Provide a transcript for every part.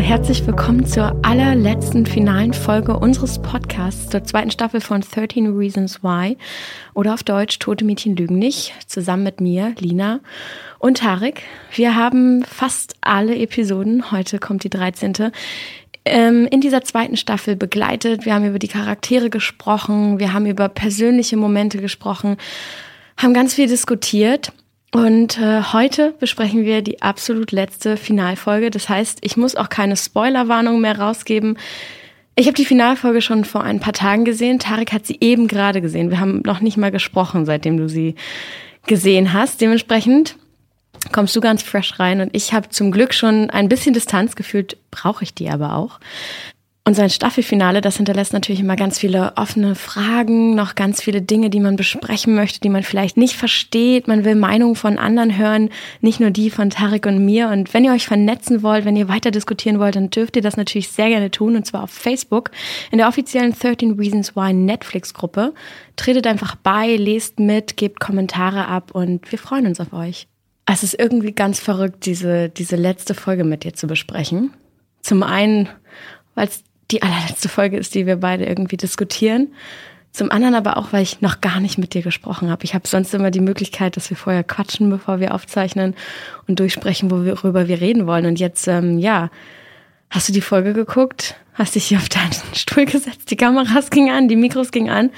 herzlich willkommen zur allerletzten finalen Folge unseres Podcasts, zur zweiten Staffel von 13 Reasons Why oder auf Deutsch Tote Mädchen lügen nicht, zusammen mit mir, Lina und Tarek. Wir haben fast alle Episoden, heute kommt die 13 ähm, in dieser zweiten Staffel begleitet. Wir haben über die Charaktere gesprochen, wir haben über persönliche Momente gesprochen, haben ganz viel diskutiert. Und äh, heute besprechen wir die absolut letzte Finalfolge. Das heißt, ich muss auch keine Spoilerwarnung mehr rausgeben. Ich habe die Finalfolge schon vor ein paar Tagen gesehen. Tarek hat sie eben gerade gesehen. Wir haben noch nicht mal gesprochen, seitdem du sie gesehen hast. Dementsprechend kommst du ganz fresh rein und ich habe zum Glück schon ein bisschen Distanz gefühlt, brauche ich die aber auch. Und sein Staffelfinale, das hinterlässt natürlich immer ganz viele offene Fragen, noch ganz viele Dinge, die man besprechen möchte, die man vielleicht nicht versteht. Man will Meinungen von anderen hören, nicht nur die von Tarek und mir. Und wenn ihr euch vernetzen wollt, wenn ihr weiter diskutieren wollt, dann dürft ihr das natürlich sehr gerne tun. Und zwar auf Facebook in der offiziellen 13 Reasons Why Netflix-Gruppe. Tretet einfach bei, lest mit, gebt Kommentare ab und wir freuen uns auf euch. Es ist irgendwie ganz verrückt, diese, diese letzte Folge mit dir zu besprechen. Zum einen, weil es die allerletzte Folge ist, die wir beide irgendwie diskutieren. Zum anderen aber auch, weil ich noch gar nicht mit dir gesprochen habe. Ich habe sonst immer die Möglichkeit, dass wir vorher quatschen, bevor wir aufzeichnen und durchsprechen, worüber wir reden wollen. Und jetzt, ähm, ja, hast du die Folge geguckt? Hast dich hier auf deinen Stuhl gesetzt? Die Kameras gingen an, die Mikros gingen an.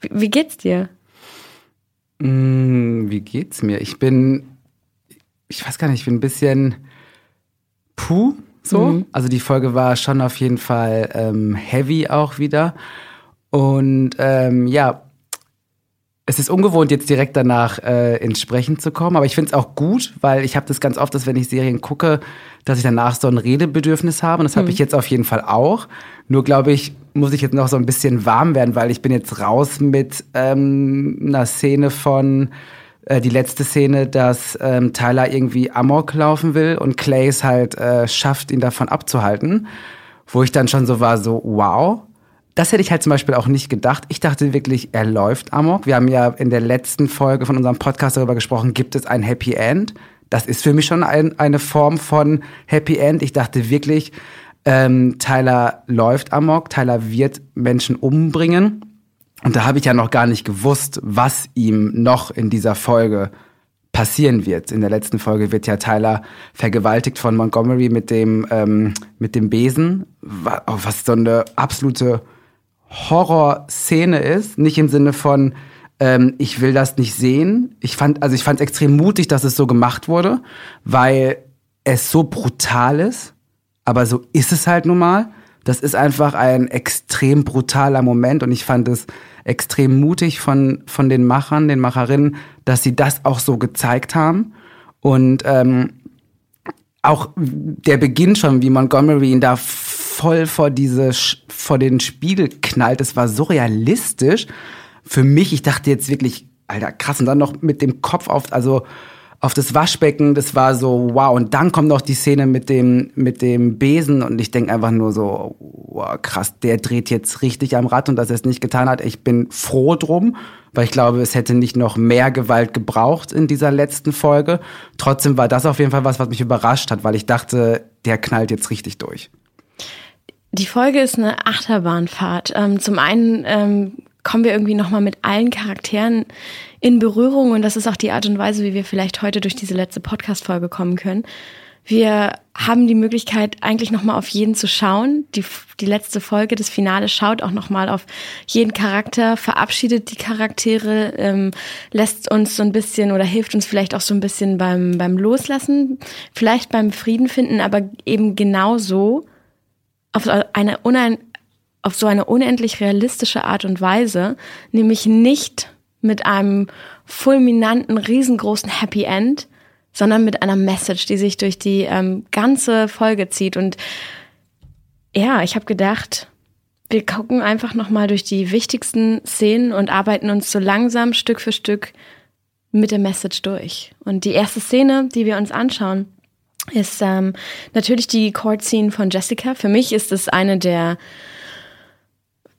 Wie, wie geht's dir? Mm, wie geht's mir? Ich bin, ich weiß gar nicht, ich bin ein bisschen puh so. Mhm. Also die Folge war schon auf jeden Fall ähm, heavy auch wieder. Und ähm, ja, es ist ungewohnt, jetzt direkt danach äh, ins Sprechen zu kommen, aber ich finde es auch gut, weil ich habe das ganz oft, dass wenn ich Serien gucke, dass ich danach so ein Redebedürfnis habe. Und das habe mhm. ich jetzt auf jeden Fall auch. Nur glaube ich, muss ich jetzt noch so ein bisschen warm werden, weil ich bin jetzt raus mit ähm, einer Szene von äh, die letzte Szene, dass ähm, Tyler irgendwie Amok laufen will und Clay es halt äh, schafft, ihn davon abzuhalten. Wo ich dann schon so war, so wow. Das hätte ich halt zum Beispiel auch nicht gedacht. Ich dachte wirklich, er läuft Amok. Wir haben ja in der letzten Folge von unserem Podcast darüber gesprochen, gibt es ein Happy End? Das ist für mich schon ein, eine Form von Happy End. Ich dachte wirklich, ähm, Tyler läuft Amok, Tyler wird Menschen umbringen. Und da habe ich ja noch gar nicht gewusst, was ihm noch in dieser Folge passieren wird. In der letzten Folge wird ja Tyler vergewaltigt von Montgomery mit dem, ähm, mit dem Besen, was so eine absolute Horrorszene ist. Nicht im Sinne von, ähm, ich will das nicht sehen. Ich fand, also ich fand es extrem mutig, dass es so gemacht wurde, weil es so brutal ist. Aber so ist es halt nun mal. Das ist einfach ein extrem brutaler Moment und ich fand es extrem mutig von, von den Machern, den Macherinnen, dass sie das auch so gezeigt haben. Und ähm, auch der Beginn schon, wie Montgomery ihn da voll vor diese vor den Spiegel knallt, das war so realistisch. Für mich, ich dachte jetzt wirklich, Alter, krass, und dann noch mit dem Kopf auf, also auf das Waschbecken, das war so wow. Und dann kommt noch die Szene mit dem, mit dem Besen und ich denke einfach nur so, wow, krass, der dreht jetzt richtig am Rad und dass er es nicht getan hat. Ich bin froh drum, weil ich glaube, es hätte nicht noch mehr Gewalt gebraucht in dieser letzten Folge. Trotzdem war das auf jeden Fall was, was mich überrascht hat, weil ich dachte, der knallt jetzt richtig durch. Die Folge ist eine Achterbahnfahrt. Ähm, zum einen ähm, kommen wir irgendwie nochmal mit allen Charakteren in Berührung und das ist auch die Art und Weise, wie wir vielleicht heute durch diese letzte Podcast-Folge kommen können. Wir haben die Möglichkeit, eigentlich nochmal auf jeden zu schauen. Die, die letzte Folge, das Finale, schaut auch nochmal auf jeden Charakter, verabschiedet die Charaktere, ähm, lässt uns so ein bisschen oder hilft uns vielleicht auch so ein bisschen beim, beim Loslassen, vielleicht beim Frieden finden, aber eben genauso auf eine unein, auf so eine unendlich realistische Art und Weise, nämlich nicht mit einem fulminanten, riesengroßen Happy End, sondern mit einer Message, die sich durch die ähm, ganze Folge zieht. Und ja, ich habe gedacht, wir gucken einfach nochmal durch die wichtigsten Szenen und arbeiten uns so langsam Stück für Stück mit der Message durch. Und die erste Szene, die wir uns anschauen, ist ähm, natürlich die Court Scene von Jessica. Für mich ist es eine der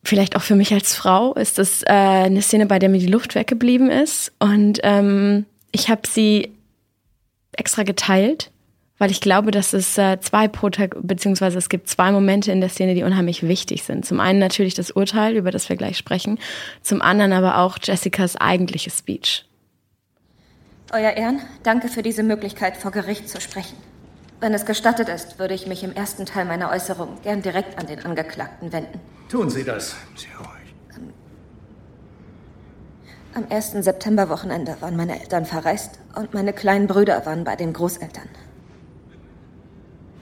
vielleicht auch für mich als Frau ist das äh, eine Szene, bei der mir die Luft weggeblieben ist. Und ähm, ich habe sie extra geteilt, weil ich glaube, dass es äh, zwei Protag beziehungsweise es gibt zwei Momente in der Szene, die unheimlich wichtig sind. Zum einen natürlich das Urteil, über das wir gleich sprechen, zum anderen aber auch Jessicas eigentliches Speech. Euer Ehren, danke für diese Möglichkeit, vor Gericht zu sprechen. Wenn es gestattet ist, würde ich mich im ersten Teil meiner Äußerung gern direkt an den Angeklagten wenden. Tun Sie das. Sehr ruhig. Am ersten Septemberwochenende waren meine Eltern verreist und meine kleinen Brüder waren bei den Großeltern.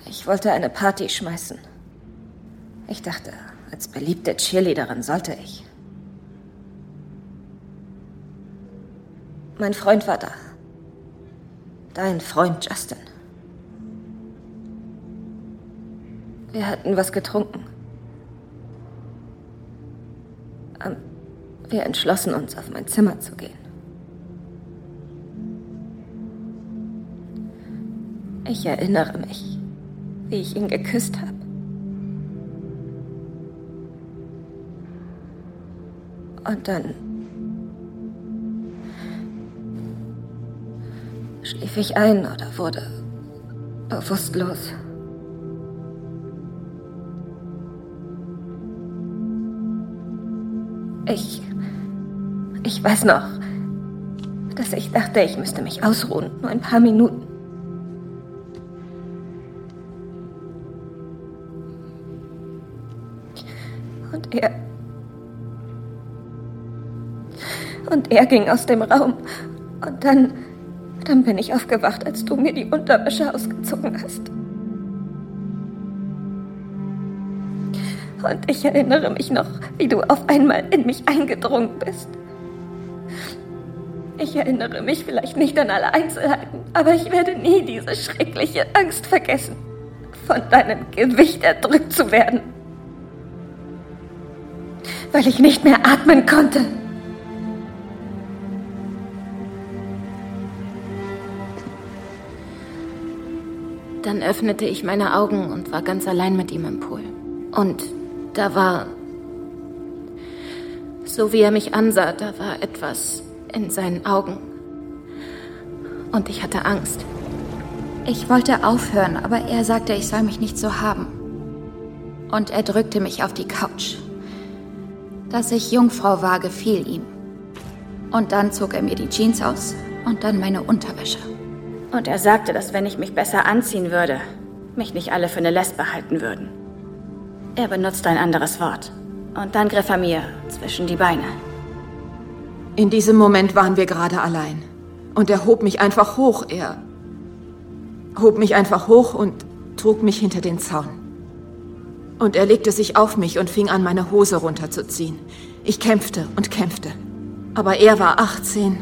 Ich wollte eine Party schmeißen. Ich dachte, als beliebte Cheerleaderin sollte ich. Mein Freund war da. Dein Freund Justin. Wir hatten was getrunken. Ähm, wir entschlossen uns, auf mein Zimmer zu gehen. Ich erinnere mich, wie ich ihn geküsst habe. Und dann schlief ich ein oder wurde bewusstlos. Ich. Ich weiß noch, dass ich dachte, ich müsste mich ausruhen. Nur ein paar Minuten. Und er. Und er ging aus dem Raum. Und dann. Dann bin ich aufgewacht, als du mir die Unterwäsche ausgezogen hast. Und ich erinnere mich noch, wie du auf einmal in mich eingedrungen bist. Ich erinnere mich vielleicht nicht an alle Einzelheiten, aber ich werde nie diese schreckliche Angst vergessen, von deinem Gewicht erdrückt zu werden. Weil ich nicht mehr atmen konnte. Dann öffnete ich meine Augen und war ganz allein mit ihm im Pool. Und da war, so wie er mich ansah, da war etwas in seinen Augen. Und ich hatte Angst. Ich wollte aufhören, aber er sagte, ich soll mich nicht so haben. Und er drückte mich auf die Couch. Dass ich Jungfrau war, gefiel ihm. Und dann zog er mir die Jeans aus und dann meine Unterwäsche. Und er sagte, dass wenn ich mich besser anziehen würde, mich nicht alle für eine Lesbe halten würden. Er benutzte ein anderes Wort. Und dann griff er mir zwischen die Beine. In diesem Moment waren wir gerade allein. Und er hob mich einfach hoch. Er hob mich einfach hoch und trug mich hinter den Zaun. Und er legte sich auf mich und fing an, meine Hose runterzuziehen. Ich kämpfte und kämpfte. Aber er war 18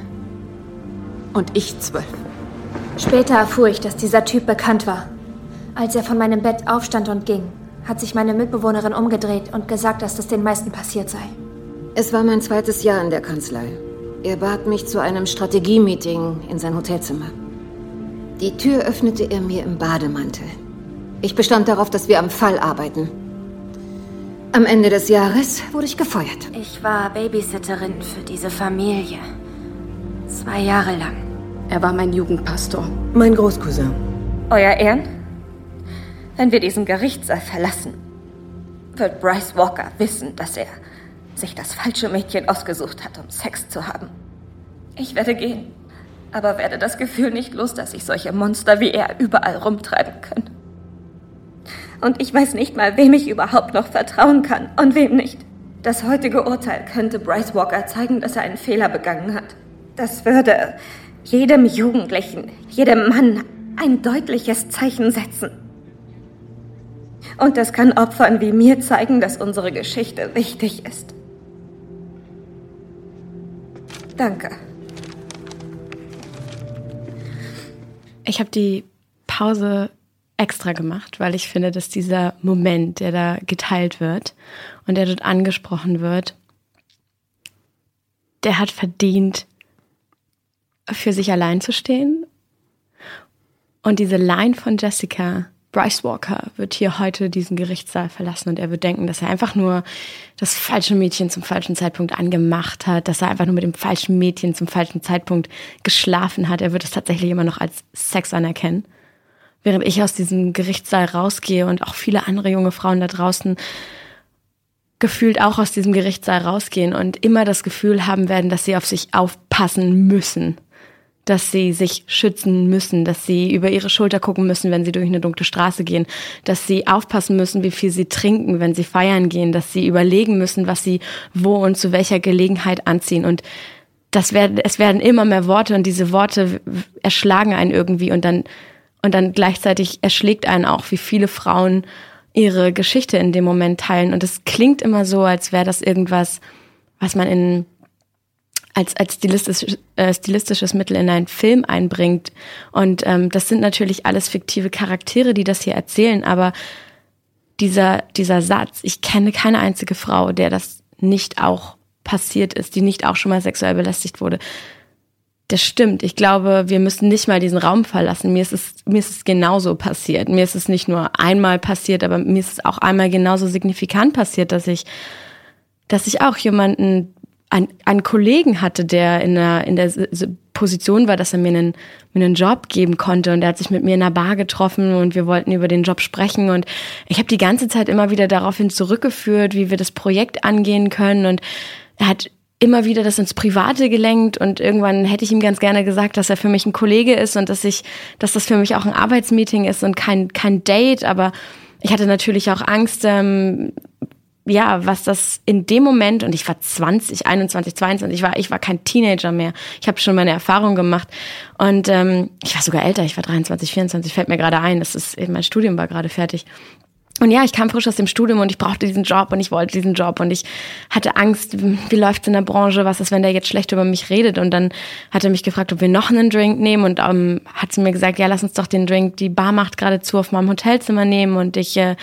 und ich 12. Später erfuhr ich, dass dieser Typ bekannt war. Als er von meinem Bett aufstand und ging, hat sich meine Mitbewohnerin umgedreht und gesagt, dass das den meisten passiert sei. Es war mein zweites Jahr in der Kanzlei. Er bat mich zu einem Strategie-Meeting in sein Hotelzimmer. Die Tür öffnete er mir im Bademantel. Ich bestand darauf, dass wir am Fall arbeiten. Am Ende des Jahres wurde ich gefeuert. Ich war Babysitterin für diese Familie. Zwei Jahre lang. Er war mein Jugendpastor. Mein Großcousin. Euer Ehren? Wenn wir diesen Gerichtssaal verlassen, wird Bryce Walker wissen, dass er sich das falsche Mädchen ausgesucht hat, um Sex zu haben. Ich werde gehen, aber werde das Gefühl nicht los, dass sich solche Monster wie er überall rumtreiben können. Und ich weiß nicht mal, wem ich überhaupt noch vertrauen kann und wem nicht. Das heutige Urteil könnte Bryce Walker zeigen, dass er einen Fehler begangen hat. Das würde jedem Jugendlichen, jedem Mann ein deutliches Zeichen setzen. Und das kann Opfern wie mir zeigen, dass unsere Geschichte wichtig ist. Danke. Ich habe die Pause extra gemacht, weil ich finde, dass dieser Moment, der da geteilt wird und der dort angesprochen wird, der hat verdient, für sich allein zu stehen. Und diese Line von Jessica, Bryce Walker wird hier heute diesen Gerichtssaal verlassen und er wird denken, dass er einfach nur das falsche Mädchen zum falschen Zeitpunkt angemacht hat, dass er einfach nur mit dem falschen Mädchen zum falschen Zeitpunkt geschlafen hat. Er wird es tatsächlich immer noch als Sex anerkennen. während ich aus diesem Gerichtssaal rausgehe und auch viele andere junge Frauen da draußen gefühlt auch aus diesem Gerichtssaal rausgehen und immer das Gefühl haben werden, dass sie auf sich aufpassen müssen, dass sie sich schützen müssen, dass sie über ihre Schulter gucken müssen, wenn sie durch eine dunkle Straße gehen, dass sie aufpassen müssen, wie viel sie trinken, wenn sie feiern gehen, dass sie überlegen müssen, was sie wo und zu welcher Gelegenheit anziehen und das werden, es werden immer mehr Worte und diese Worte erschlagen einen irgendwie und dann, und dann gleichzeitig erschlägt einen auch, wie viele Frauen ihre Geschichte in dem Moment teilen. Und es klingt immer so, als wäre das irgendwas, was man in als, als stilistisch, äh, stilistisches Mittel in einen Film einbringt. Und ähm, das sind natürlich alles fiktive Charaktere, die das hier erzählen, aber dieser, dieser Satz, ich kenne keine einzige Frau, der das nicht auch passiert ist, die nicht auch schon mal sexuell belästigt wurde, das stimmt. Ich glaube, wir müssen nicht mal diesen Raum verlassen. Mir ist es, mir ist es genauso passiert. Mir ist es nicht nur einmal passiert, aber mir ist es auch einmal genauso signifikant passiert, dass ich, dass ich auch jemanden, einen, einen Kollegen hatte, der in der, in der Position war, dass er mir einen, mir einen Job geben konnte. Und er hat sich mit mir in einer Bar getroffen und wir wollten über den Job sprechen. Und ich habe die ganze Zeit immer wieder daraufhin zurückgeführt, wie wir das Projekt angehen können. Und er hat immer wieder das ins Private gelenkt. Und irgendwann hätte ich ihm ganz gerne gesagt, dass er für mich ein Kollege ist und dass ich, dass das für mich auch ein Arbeitsmeeting ist und kein, kein Date, aber ich hatte natürlich auch Angst, ähm, ja, was das in dem Moment, und ich war 20, 21, 22, ich war, ich war kein Teenager mehr. Ich habe schon meine Erfahrung gemacht. Und ähm, ich war sogar älter, ich war 23, 24, fällt mir gerade ein. Das ist, mein Studium war gerade fertig. Und ja, ich kam frisch aus dem Studium und ich brauchte diesen Job und ich wollte diesen Job und ich hatte Angst, wie läuft's in der Branche, was ist, wenn der jetzt schlecht über mich redet? Und dann hat er mich gefragt, ob wir noch einen Drink nehmen und ähm, hat zu mir gesagt, ja, lass uns doch den Drink, die Bar macht gerade zu, auf meinem Hotelzimmer nehmen und ich äh,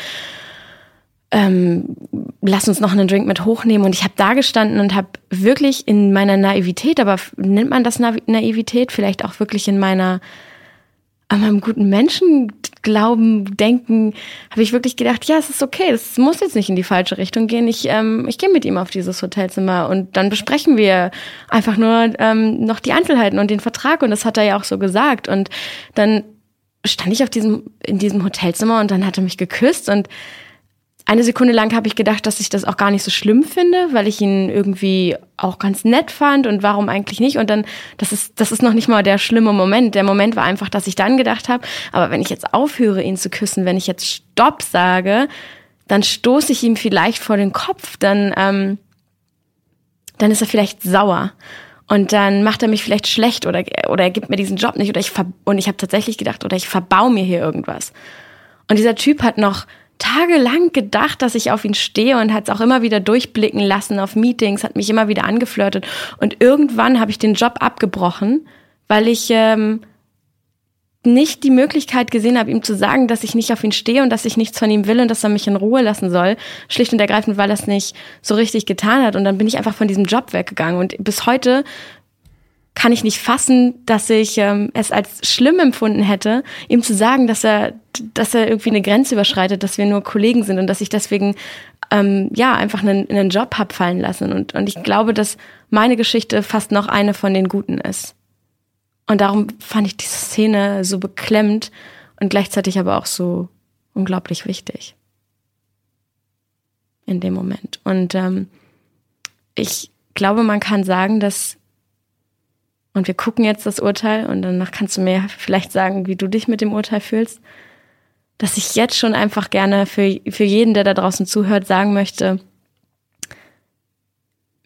ähm, lass uns noch einen Drink mit hochnehmen. Und ich habe da gestanden und habe wirklich in meiner Naivität, aber nennt man das Naivität, vielleicht auch wirklich in meiner an meinem guten Menschen glauben, denken, habe ich wirklich gedacht, ja, es ist okay, es muss jetzt nicht in die falsche Richtung gehen. Ich, ähm, ich gehe mit ihm auf dieses Hotelzimmer und dann besprechen wir einfach nur ähm, noch die Einzelheiten und den Vertrag. Und das hat er ja auch so gesagt. Und dann stand ich auf diesem, in diesem Hotelzimmer und dann hat er mich geküsst und eine Sekunde lang habe ich gedacht, dass ich das auch gar nicht so schlimm finde, weil ich ihn irgendwie auch ganz nett fand und warum eigentlich nicht. Und dann, das ist, das ist noch nicht mal der schlimme Moment. Der Moment war einfach, dass ich dann gedacht habe, aber wenn ich jetzt aufhöre, ihn zu küssen, wenn ich jetzt Stopp sage, dann stoße ich ihm vielleicht vor den Kopf, dann, ähm, dann ist er vielleicht sauer. Und dann macht er mich vielleicht schlecht oder, oder er gibt mir diesen Job nicht oder ich ver und ich habe tatsächlich gedacht, oder ich verbau mir hier irgendwas. Und dieser Typ hat noch tagelang gedacht, dass ich auf ihn stehe und hat es auch immer wieder durchblicken lassen auf Meetings, hat mich immer wieder angeflirtet. Und irgendwann habe ich den Job abgebrochen, weil ich ähm, nicht die Möglichkeit gesehen habe, ihm zu sagen, dass ich nicht auf ihn stehe und dass ich nichts von ihm will und dass er mich in Ruhe lassen soll. Schlicht und ergreifend, weil er es nicht so richtig getan hat. Und dann bin ich einfach von diesem Job weggegangen. Und bis heute kann ich nicht fassen, dass ich ähm, es als schlimm empfunden hätte, ihm zu sagen, dass er, dass er irgendwie eine Grenze überschreitet, dass wir nur Kollegen sind und dass ich deswegen ähm, ja einfach einen, einen Job hab fallen lassen. Und, und ich glaube, dass meine Geschichte fast noch eine von den guten ist. Und darum fand ich diese Szene so beklemmt und gleichzeitig aber auch so unglaublich wichtig. In dem Moment. Und ähm, ich glaube, man kann sagen, dass und wir gucken jetzt das Urteil und danach kannst du mir vielleicht sagen, wie du dich mit dem Urteil fühlst. Dass ich jetzt schon einfach gerne für, für jeden, der da draußen zuhört, sagen möchte,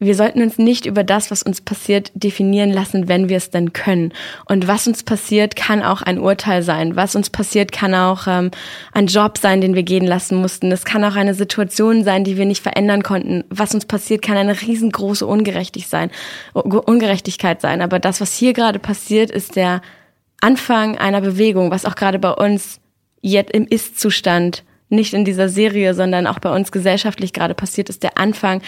wir sollten uns nicht über das, was uns passiert, definieren lassen, wenn wir es denn können. Und was uns passiert, kann auch ein Urteil sein. Was uns passiert, kann auch ähm, ein Job sein, den wir gehen lassen mussten. Es kann auch eine Situation sein, die wir nicht verändern konnten. Was uns passiert, kann eine riesengroße Ungerechtigkeit sein. Ungerechtigkeit sein. Aber das, was hier gerade passiert, ist der Anfang einer Bewegung, was auch gerade bei uns jetzt im Ist-Zustand, nicht in dieser Serie, sondern auch bei uns gesellschaftlich gerade passiert, ist der Anfang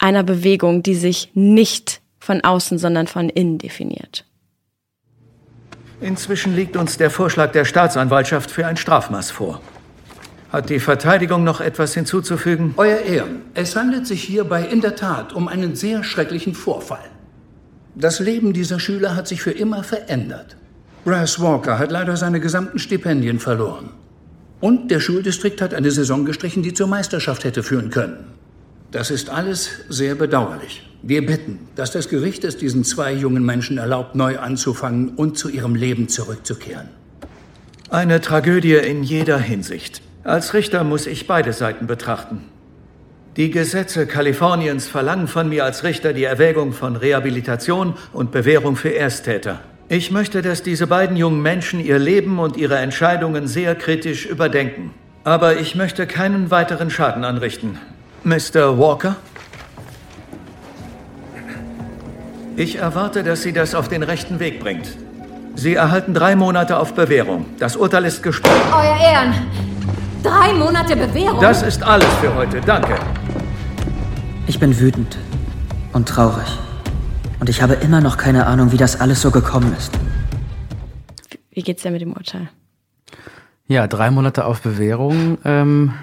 einer Bewegung, die sich nicht von außen, sondern von innen definiert. Inzwischen liegt uns der Vorschlag der Staatsanwaltschaft für ein Strafmaß vor. Hat die Verteidigung noch etwas hinzuzufügen? Euer Ehren, es handelt sich hierbei in der Tat um einen sehr schrecklichen Vorfall. Das Leben dieser Schüler hat sich für immer verändert. Bryce Walker hat leider seine gesamten Stipendien verloren. Und der Schuldistrikt hat eine Saison gestrichen, die zur Meisterschaft hätte führen können. Das ist alles sehr bedauerlich. Wir bitten, dass das Gericht es diesen zwei jungen Menschen erlaubt, neu anzufangen und zu ihrem Leben zurückzukehren. Eine Tragödie in jeder Hinsicht. Als Richter muss ich beide Seiten betrachten. Die Gesetze Kaliforniens verlangen von mir als Richter die Erwägung von Rehabilitation und Bewährung für Ersttäter. Ich möchte, dass diese beiden jungen Menschen ihr Leben und ihre Entscheidungen sehr kritisch überdenken. Aber ich möchte keinen weiteren Schaden anrichten. Mr. Walker? Ich erwarte, dass Sie das auf den rechten Weg bringt. Sie erhalten drei Monate auf Bewährung. Das Urteil ist gesprochen. Euer Ehren! Drei Monate Bewährung? Das ist alles für heute. Danke. Ich bin wütend und traurig. Und ich habe immer noch keine Ahnung, wie das alles so gekommen ist. Wie geht's denn mit dem Urteil? Ja, drei Monate auf Bewährung. Ähm,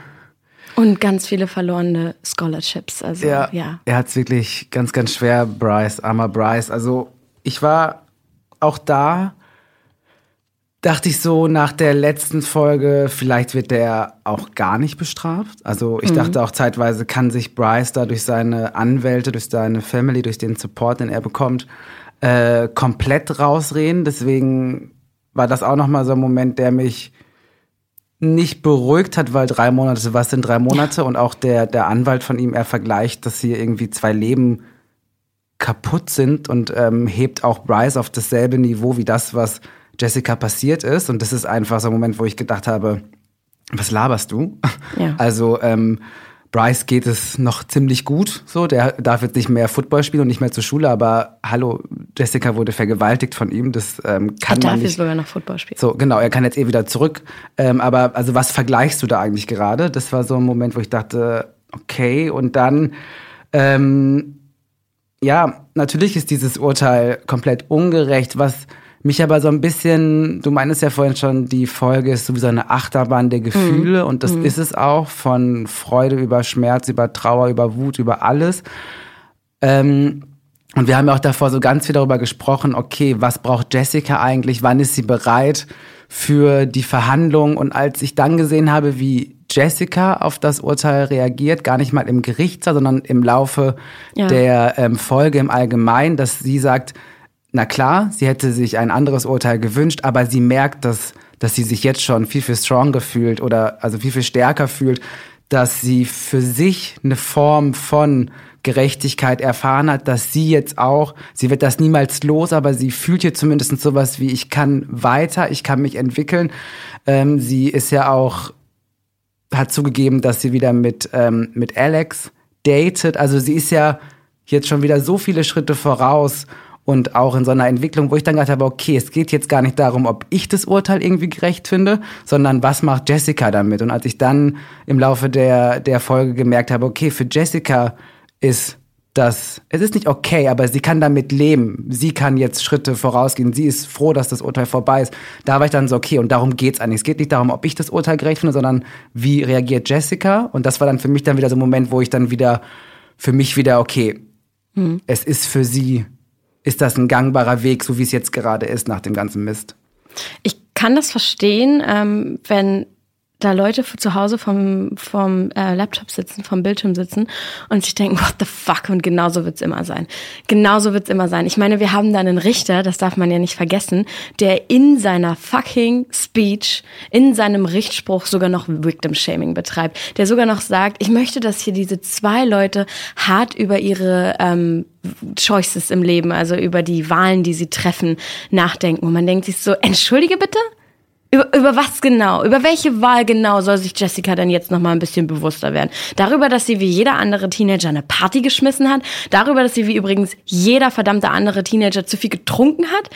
Und ganz viele verlorene Scholarships. Also, ja, ja. er hat es wirklich ganz, ganz schwer, Bryce, armer Bryce. Also ich war auch da, dachte ich so nach der letzten Folge, vielleicht wird der auch gar nicht bestraft. Also ich Mhm. dachte auch zeitweise kann sich Bryce da durch seine Anwälte, durch seine Family, durch den Support, den er bekommt, äh, komplett rausreden. Deswegen war das auch nochmal so ein Moment, der mich nicht beruhigt hat, weil drei Monate, was sind drei Monate? Und auch der, der Anwalt von ihm, er vergleicht, dass hier irgendwie zwei Leben kaputt sind und ähm, hebt auch Bryce auf dasselbe Niveau wie das, was Jessica passiert ist. Und das ist einfach so ein Moment, wo ich gedacht habe, was laberst du? Ja. Also ähm, Bryce geht es noch ziemlich gut, so der darf jetzt nicht mehr Football spielen und nicht mehr zur Schule, aber hallo, Jessica wurde vergewaltigt von ihm, das ähm, Er kann darf man jetzt nicht. sogar noch Football spielen. So, genau, er kann jetzt eh wieder zurück. Ähm, aber also was vergleichst du da eigentlich gerade? Das war so ein Moment, wo ich dachte, okay, und dann, ähm, ja, natürlich ist dieses Urteil komplett ungerecht, was mich aber so ein bisschen, du meinst ja vorhin schon, die Folge ist sowieso eine Achterbahn der Gefühle und das ist es auch, von Freude über Schmerz, über Trauer, über Wut, über alles. Ähm, und wir haben ja auch davor so ganz viel darüber gesprochen, okay, was braucht Jessica eigentlich, wann ist sie bereit für die Verhandlung? Und als ich dann gesehen habe, wie Jessica auf das Urteil reagiert, gar nicht mal im Gerichtssaal, sondern im Laufe Ja. der ähm, Folge im Allgemeinen, dass sie sagt, na klar, sie hätte sich ein anderes Urteil gewünscht, aber sie merkt, dass, dass sie sich jetzt schon viel, viel stronger fühlt oder also viel, viel stärker fühlt, dass sie für sich eine Form von Gerechtigkeit erfahren hat, dass sie jetzt auch, sie wird das niemals los, aber sie fühlt hier zumindest sowas wie, ich kann weiter, ich kann mich entwickeln. Ähm, sie ist ja auch, hat zugegeben, dass sie wieder mit, ähm, mit Alex datet. Also sie ist ja jetzt schon wieder so viele Schritte voraus und auch in so einer Entwicklung, wo ich dann gedacht habe, okay, es geht jetzt gar nicht darum, ob ich das Urteil irgendwie gerecht finde, sondern was macht Jessica damit? Und als ich dann im Laufe der, der Folge gemerkt habe, okay, für Jessica ist das, es ist nicht okay, aber sie kann damit leben. Sie kann jetzt Schritte vorausgehen. Sie ist froh, dass das Urteil vorbei ist. Da war ich dann so, okay, und darum geht's eigentlich. Es geht nicht darum, ob ich das Urteil gerecht finde, sondern wie reagiert Jessica? Und das war dann für mich dann wieder so ein Moment, wo ich dann wieder, für mich wieder, okay, es ist für sie, ist das ein gangbarer Weg, so wie es jetzt gerade ist nach dem ganzen Mist. Ich kann das verstehen, ähm, wenn da Leute zu Hause vom, vom äh, Laptop sitzen, vom Bildschirm sitzen und sich denken, what the fuck, und genauso wird's immer sein. Genauso wird's immer sein. Ich meine, wir haben da einen Richter, das darf man ja nicht vergessen, der in seiner fucking Speech, in seinem Richtspruch sogar noch Victim-Shaming betreibt. Der sogar noch sagt, ich möchte, dass hier diese zwei Leute hart über ihre ähm, Choices im Leben, also über die Wahlen, die sie treffen, nachdenken. Und man denkt sich so, entschuldige bitte? Über, über was genau? Über welche Wahl genau soll sich Jessica denn jetzt noch mal ein bisschen bewusster werden? Darüber, dass sie wie jeder andere Teenager eine Party geschmissen hat? Darüber, dass sie wie übrigens jeder verdammte andere Teenager zu viel getrunken hat?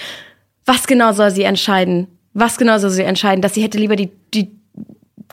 Was genau soll sie entscheiden? Was genau soll sie entscheiden? Dass sie hätte lieber die, die,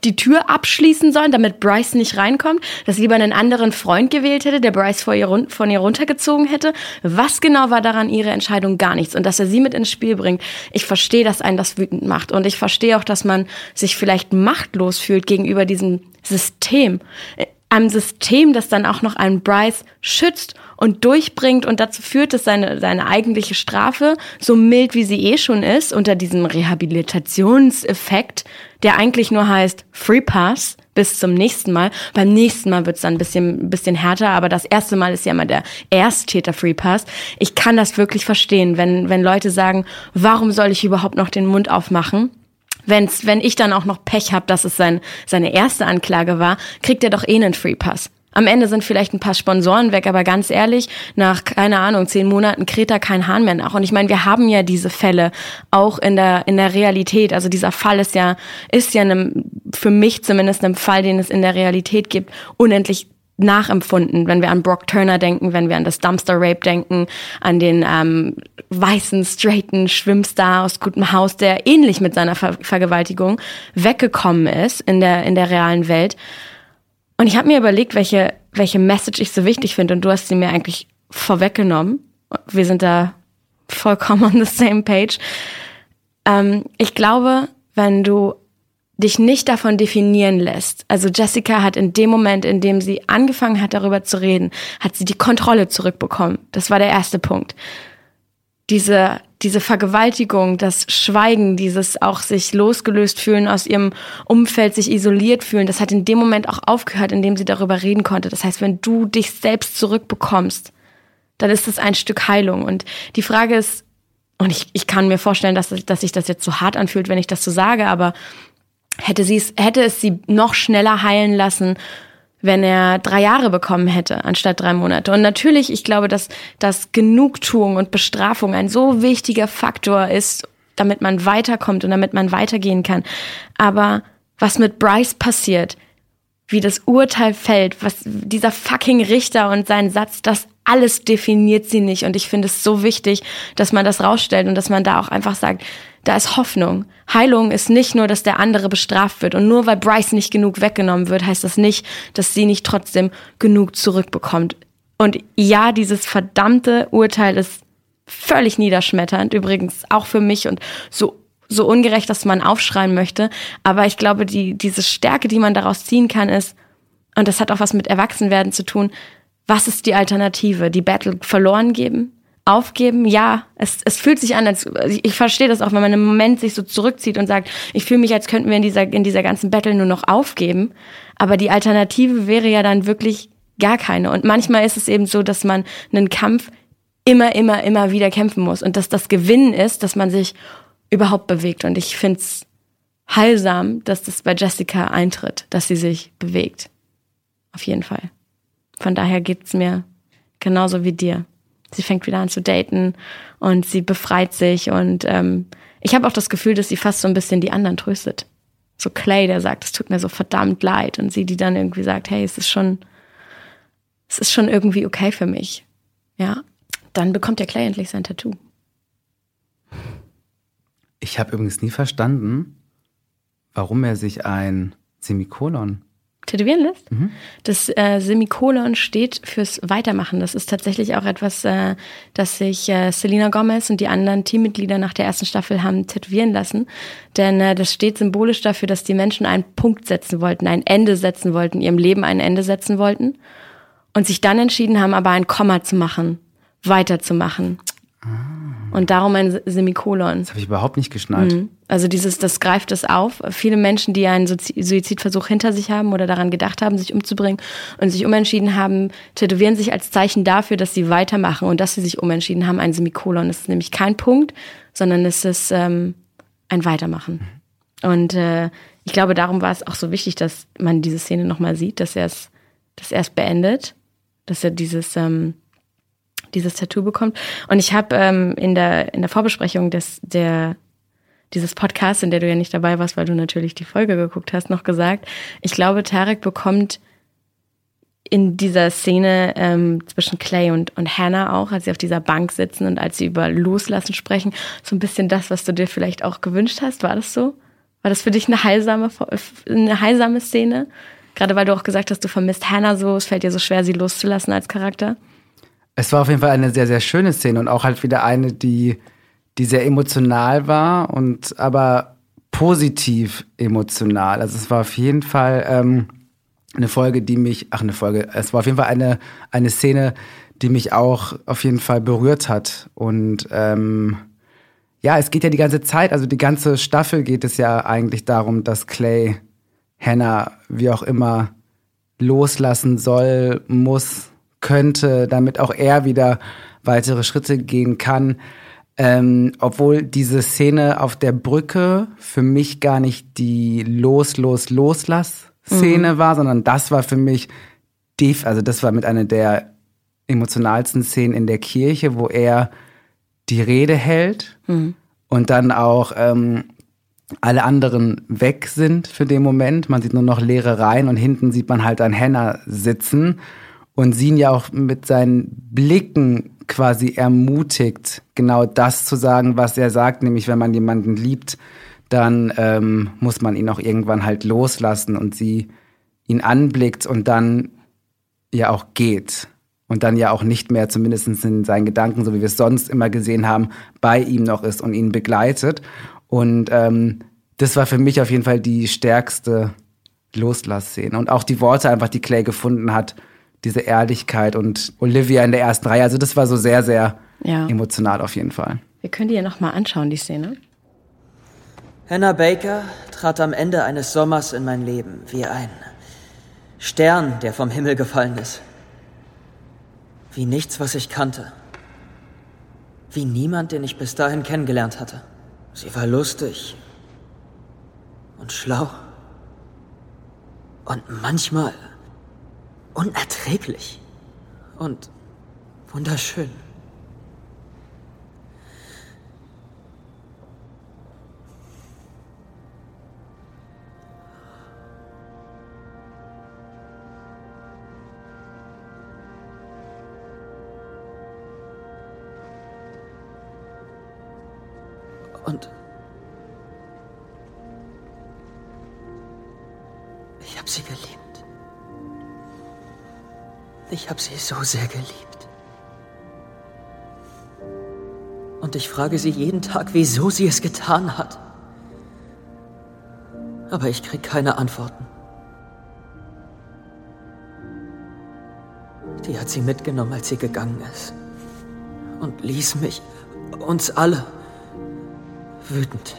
die Tür abschließen sollen, damit Bryce nicht reinkommt? Dass sie lieber einen anderen Freund gewählt hätte, der Bryce vor ihr, von ihr runtergezogen hätte? Was genau war daran ihre Entscheidung? Gar nichts. Und dass er sie mit ins Spiel bringt, ich verstehe, dass einen das wütend macht. Und ich verstehe auch, dass man sich vielleicht machtlos fühlt gegenüber diesem System. Äh, Einem System, das dann auch noch einen Bryce schützt und durchbringt und dazu führt, dass seine, seine eigentliche Strafe, so mild wie sie eh schon ist, unter diesem Rehabilitationseffekt, der eigentlich nur heißt Free Pass, bis zum nächsten Mal. Beim nächsten Mal wird es dann ein bisschen, ein bisschen härter, aber das erste Mal ist ja immer der Ersttäter Free Pass. Ich kann das wirklich verstehen, wenn, wenn Leute sagen, warum soll ich überhaupt noch den Mund aufmachen? Wenn's, wenn ich dann auch noch Pech habe, dass es sein, seine erste Anklage war, kriegt er doch eh einen Free Pass. Am Ende sind vielleicht ein paar Sponsoren weg, aber ganz ehrlich, nach, keine Ahnung, zehn Monaten kräht da kein Hahn mehr nach. Und ich meine, wir haben ja diese Fälle auch in der, in der Realität. Also dieser Fall ist ja, ist ja einem, für mich zumindest ein Fall, den es in der Realität gibt, unendlich nachempfunden, wenn wir an Brock Turner denken, wenn wir an das Dumpster Rape denken, an den ähm, weißen, straighten Schwimmstar aus gutem Haus, der ähnlich mit seiner Ver Vergewaltigung weggekommen ist in der, in der realen Welt. Und ich habe mir überlegt, welche, welche Message ich so wichtig finde und du hast sie mir eigentlich vorweggenommen. Wir sind da vollkommen on the same page. Ähm, ich glaube, wenn du dich nicht davon definieren lässt. Also Jessica hat in dem Moment, in dem sie angefangen hat, darüber zu reden, hat sie die Kontrolle zurückbekommen. Das war der erste Punkt. Diese diese Vergewaltigung, das Schweigen, dieses auch sich losgelöst fühlen aus ihrem Umfeld, sich isoliert fühlen, das hat in dem Moment auch aufgehört, in dem sie darüber reden konnte. Das heißt, wenn du dich selbst zurückbekommst, dann ist das ein Stück Heilung. Und die Frage ist, und ich, ich kann mir vorstellen, dass, dass sich das jetzt so hart anfühlt, wenn ich das so sage, aber hätte, hätte es sie noch schneller heilen lassen, wenn er drei Jahre bekommen hätte, anstatt drei Monate. Und natürlich, ich glaube, dass, dass Genugtuung und Bestrafung ein so wichtiger Faktor ist, damit man weiterkommt und damit man weitergehen kann. Aber was mit Bryce passiert, wie das Urteil fällt, was dieser fucking Richter und sein Satz, das alles definiert sie nicht. Und ich finde es so wichtig, dass man das rausstellt und dass man da auch einfach sagt, da ist Hoffnung. Heilung ist nicht nur, dass der andere bestraft wird. Und nur weil Bryce nicht genug weggenommen wird, heißt das nicht, dass sie nicht trotzdem genug zurückbekommt. Und ja, dieses verdammte Urteil ist völlig niederschmetternd, übrigens auch für mich und so, so ungerecht, dass man aufschreien möchte. Aber ich glaube, die, diese Stärke, die man daraus ziehen kann, ist, und das hat auch was mit Erwachsenwerden zu tun, was ist die Alternative? Die Battle verloren geben? Aufgeben, ja, es, es fühlt sich an, als ich verstehe das auch, wenn man im Moment sich so zurückzieht und sagt, ich fühle mich, als könnten wir in dieser, in dieser ganzen Battle nur noch aufgeben. Aber die Alternative wäre ja dann wirklich gar keine. Und manchmal ist es eben so, dass man einen Kampf immer, immer, immer wieder kämpfen muss. Und dass das Gewinnen ist, dass man sich überhaupt bewegt. Und ich finde es heilsam, dass das bei Jessica eintritt, dass sie sich bewegt. Auf jeden Fall. Von daher geht's mir genauso wie dir. Sie fängt wieder an zu daten und sie befreit sich und ähm, ich habe auch das Gefühl, dass sie fast so ein bisschen die anderen tröstet. So Clay, der sagt, es tut mir so verdammt leid und sie, die dann irgendwie sagt, hey, es ist schon, es ist schon irgendwie okay für mich. Ja, dann bekommt der Clay endlich sein Tattoo. Ich habe übrigens nie verstanden, warum er sich ein Semikolon tätowieren lässt. Mhm. Das äh, Semikolon steht fürs Weitermachen. Das ist tatsächlich auch etwas, äh, das sich äh, Selena Gomez und die anderen Teammitglieder nach der ersten Staffel haben tätowieren lassen. Denn äh, das steht symbolisch dafür, dass die Menschen einen Punkt setzen wollten, ein Ende setzen wollten, ihrem Leben ein Ende setzen wollten und sich dann entschieden haben, aber ein Komma zu machen, weiterzumachen. Ah. Und darum ein Semikolon. Das habe ich überhaupt nicht geschnallt. Mhm. Also dieses, das greift es auf. Viele Menschen, die einen Suizidversuch hinter sich haben oder daran gedacht haben, sich umzubringen und sich umentschieden haben, tätowieren sich als Zeichen dafür, dass sie weitermachen und dass sie sich umentschieden haben, ein Semikolon. Es ist nämlich kein Punkt, sondern es ist ähm, ein Weitermachen. Und äh, ich glaube, darum war es auch so wichtig, dass man diese Szene nochmal sieht, dass er es, dass er es beendet, dass er dieses ähm, dieses Tattoo bekommt. Und ich habe ähm, in der in der Vorbesprechung des der dieses Podcast, in der du ja nicht dabei warst, weil du natürlich die Folge geguckt hast, noch gesagt, ich glaube, Tarek bekommt in dieser Szene ähm, zwischen Clay und, und Hannah auch, als sie auf dieser Bank sitzen und als sie über Loslassen sprechen, so ein bisschen das, was du dir vielleicht auch gewünscht hast. War das so? War das für dich eine heilsame, eine heilsame Szene? Gerade weil du auch gesagt hast, du vermisst Hannah so, es fällt dir so schwer, sie loszulassen als Charakter. Es war auf jeden Fall eine sehr, sehr schöne Szene und auch halt wieder eine, die, die sehr emotional war und aber positiv emotional. Also es war auf jeden Fall ähm, eine Folge, die mich, ach eine Folge, es war auf jeden Fall eine, eine Szene, die mich auch auf jeden Fall berührt hat. Und ähm, ja, es geht ja die ganze Zeit, also die ganze Staffel geht es ja eigentlich darum, dass Clay Hannah, wie auch immer, loslassen soll, muss, könnte, damit auch er wieder weitere Schritte gehen kann. Ähm, obwohl diese Szene auf der Brücke für mich gar nicht die Los, Los, Loslass-Szene mhm. war, sondern das war für mich, also das war mit einer der emotionalsten Szenen in der Kirche, wo er die Rede hält mhm. und dann auch ähm, alle anderen weg sind für den Moment. Man sieht nur noch leere Reihen und hinten sieht man halt ein Hannah sitzen und sie ihn ja auch mit seinen Blicken quasi ermutigt, genau das zu sagen, was er sagt, nämlich wenn man jemanden liebt, dann ähm, muss man ihn auch irgendwann halt loslassen und sie ihn anblickt und dann ja auch geht und dann ja auch nicht mehr, zumindest in seinen Gedanken, so wie wir es sonst immer gesehen haben, bei ihm noch ist und ihn begleitet. Und ähm, das war für mich auf jeden Fall die stärkste Loslassszene. Und auch die Worte einfach, die Clay gefunden hat, diese Ehrlichkeit und Olivia in der ersten Reihe. Also das war so sehr, sehr ja. emotional auf jeden Fall. Wir können die ja nochmal anschauen, die Szene. Hannah Baker trat am Ende eines Sommers in mein Leben wie ein Stern, der vom Himmel gefallen ist. Wie nichts, was ich kannte. Wie niemand, den ich bis dahin kennengelernt hatte. Sie war lustig und schlau und manchmal unerträglich und wunderschön. Ich habe sie so sehr geliebt. Und ich frage sie jeden Tag, wieso sie es getan hat. Aber ich krieg keine Antworten. Die hat sie mitgenommen, als sie gegangen ist. Und ließ mich, uns alle, wütend,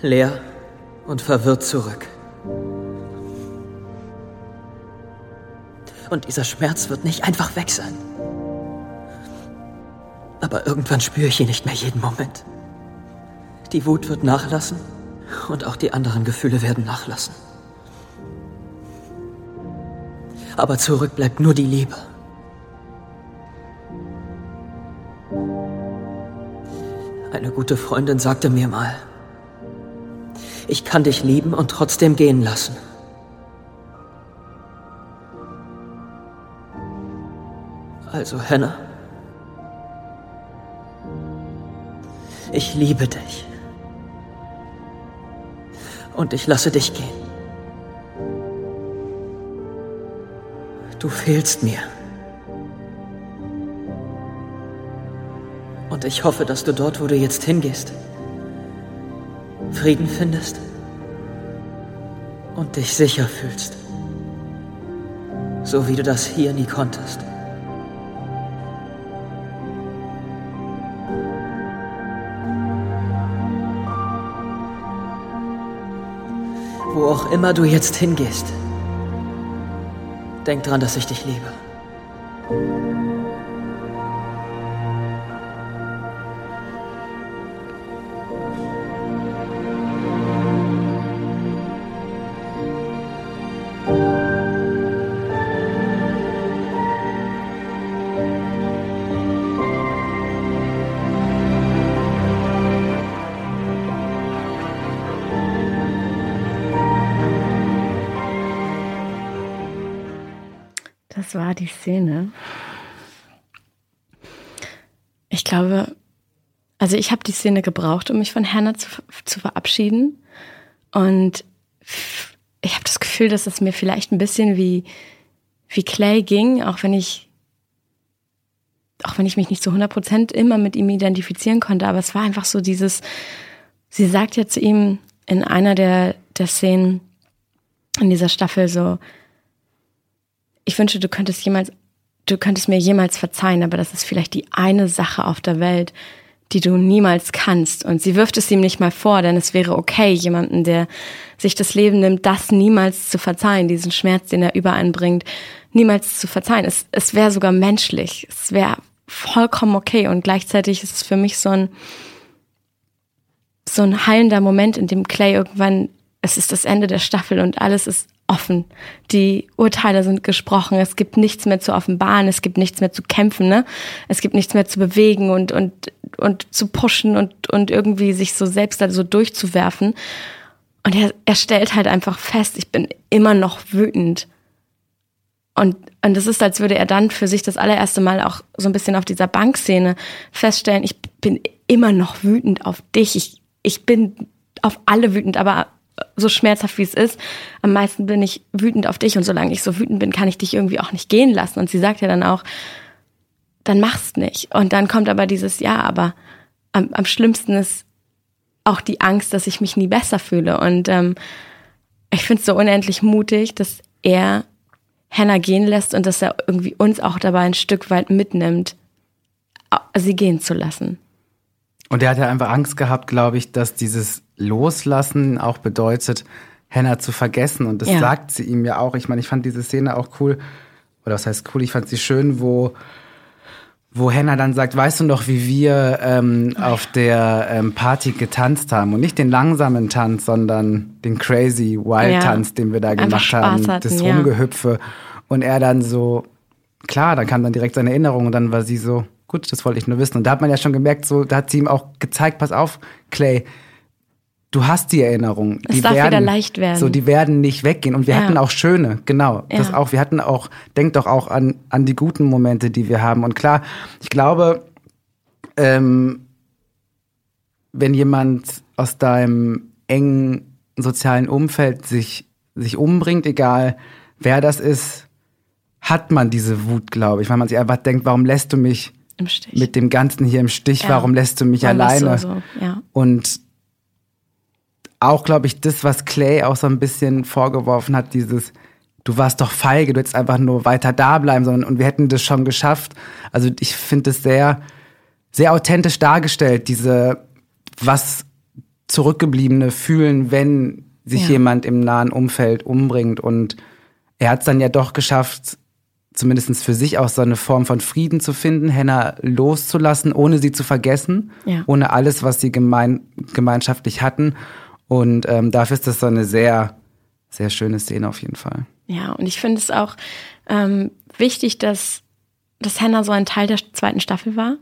leer und verwirrt zurück. Und dieser Schmerz wird nicht einfach weg sein. Aber irgendwann spüre ich ihn nicht mehr jeden Moment. Die Wut wird nachlassen und auch die anderen Gefühle werden nachlassen. Aber zurück bleibt nur die Liebe. Eine gute Freundin sagte mir mal, ich kann dich lieben und trotzdem gehen lassen. Also, Hannah. Ich liebe dich. Und ich lasse dich gehen. Du fehlst mir. Und ich hoffe, dass du dort, wo du jetzt hingehst, Frieden findest und dich sicher fühlst. So wie du das hier nie konntest. Immer du jetzt hingehst, denk dran, dass ich dich liebe. Die Szene. Ich glaube, also ich habe die Szene gebraucht, um mich von Hannah zu, zu verabschieden. Und ich habe das Gefühl, dass es mir vielleicht ein bisschen wie, wie Clay ging, auch wenn ich, auch wenn ich mich nicht zu 100 Prozent immer mit ihm identifizieren konnte. Aber es war einfach so dieses, sie sagt ja zu ihm in einer der, der Szenen in dieser Staffel so, ich wünsche, du könntest jemals, du könntest mir jemals verzeihen, aber das ist vielleicht die eine Sache auf der Welt, die du niemals kannst. Und sie wirft es ihm nicht mal vor, denn es wäre okay, jemanden, der sich das Leben nimmt, das niemals zu verzeihen, diesen Schmerz, den er übereinbringt, niemals zu verzeihen. Es, es wäre sogar menschlich. Es wäre vollkommen okay. Und gleichzeitig ist es für mich so ein, so ein heilender Moment, in dem Clay irgendwann, es ist das Ende der Staffel und alles ist offen. Die Urteile sind gesprochen. Es gibt nichts mehr zu offenbaren. Es gibt nichts mehr zu kämpfen. Ne? Es gibt nichts mehr zu bewegen und, und, und zu pushen und, und irgendwie sich so selbst da so durchzuwerfen. Und er, er stellt halt einfach fest, ich bin immer noch wütend. Und, und es ist, als würde er dann für sich das allererste Mal auch so ein bisschen auf dieser Bankszene feststellen, ich bin immer noch wütend auf dich. Ich, ich bin auf alle wütend, aber so schmerzhaft wie es ist, am meisten bin ich wütend auf dich und solange ich so wütend bin, kann ich dich irgendwie auch nicht gehen lassen. Und sie sagt ja dann auch, dann mach's nicht. Und dann kommt aber dieses Ja, aber am, am schlimmsten ist auch die Angst, dass ich mich nie besser fühle. Und ähm, ich finde es so unendlich mutig, dass er Hannah gehen lässt und dass er irgendwie uns auch dabei ein Stück weit mitnimmt, sie gehen zu lassen. Und er hat ja einfach Angst gehabt, glaube ich, dass dieses Loslassen auch bedeutet, Hannah zu vergessen. Und das ja. sagt sie ihm ja auch. Ich meine, ich fand diese Szene auch cool. Oder was heißt cool? Ich fand sie schön, wo, wo Hannah dann sagt, weißt du noch, wie wir ähm, oh, auf der ähm, Party getanzt haben? Und nicht den langsamen Tanz, sondern den crazy Wild Tanz, ja. den wir da gemacht haben. Hatten, das ja. Rumgehüpfe. Und er dann so, klar, dann kam dann direkt seine Erinnerung und dann war sie so, gut, das wollte ich nur wissen. Und da hat man ja schon gemerkt, so, da hat sie ihm auch gezeigt, pass auf, Clay, du hast die Erinnerung. Es die darf werden, wieder leicht werden. So, die werden nicht weggehen. Und wir ja. hatten auch schöne, genau. Ja. Das auch, wir hatten auch, denk doch auch an, an die guten Momente, die wir haben. Und klar, ich glaube, ähm, wenn jemand aus deinem engen sozialen Umfeld sich, sich umbringt, egal wer das ist, hat man diese Wut, glaube ich, weil man sich einfach denkt, warum lässt du mich mit dem Ganzen hier im Stich, ja. warum lässt du mich warum alleine? So, ja. Und auch, glaube ich, das, was Clay auch so ein bisschen vorgeworfen hat, dieses, du warst doch feige, du hättest einfach nur weiter da bleiben, sondern und wir hätten das schon geschafft. Also ich finde es sehr, sehr authentisch dargestellt, diese, was Zurückgebliebene fühlen, wenn sich ja. jemand im nahen Umfeld umbringt. Und er hat es dann ja doch geschafft, zumindest für sich auch so eine Form von Frieden zu finden, Hannah loszulassen, ohne sie zu vergessen, ja. ohne alles, was sie gemein, gemeinschaftlich hatten. Und ähm, dafür ist das so eine sehr, sehr schöne Szene auf jeden Fall. Ja, und ich finde es auch ähm, wichtig, dass, dass Hannah so ein Teil der zweiten Staffel war.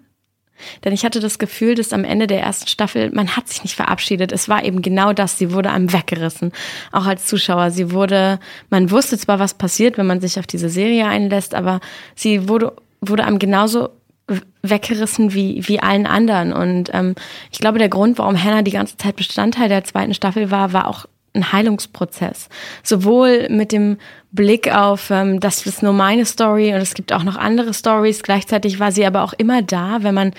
Denn ich hatte das Gefühl, dass am Ende der ersten Staffel, man hat sich nicht verabschiedet. Es war eben genau das. Sie wurde einem weggerissen. Auch als Zuschauer. Sie wurde, man wusste zwar, was passiert, wenn man sich auf diese Serie einlässt, aber sie wurde, wurde einem genauso weggerissen wie, wie allen anderen. Und ähm, ich glaube, der Grund, warum Hannah die ganze Zeit Bestandteil der zweiten Staffel war, war auch ein Heilungsprozess. Sowohl mit dem Blick auf, ähm, das ist nur meine Story und es gibt auch noch andere Stories. Gleichzeitig war sie aber auch immer da, wenn man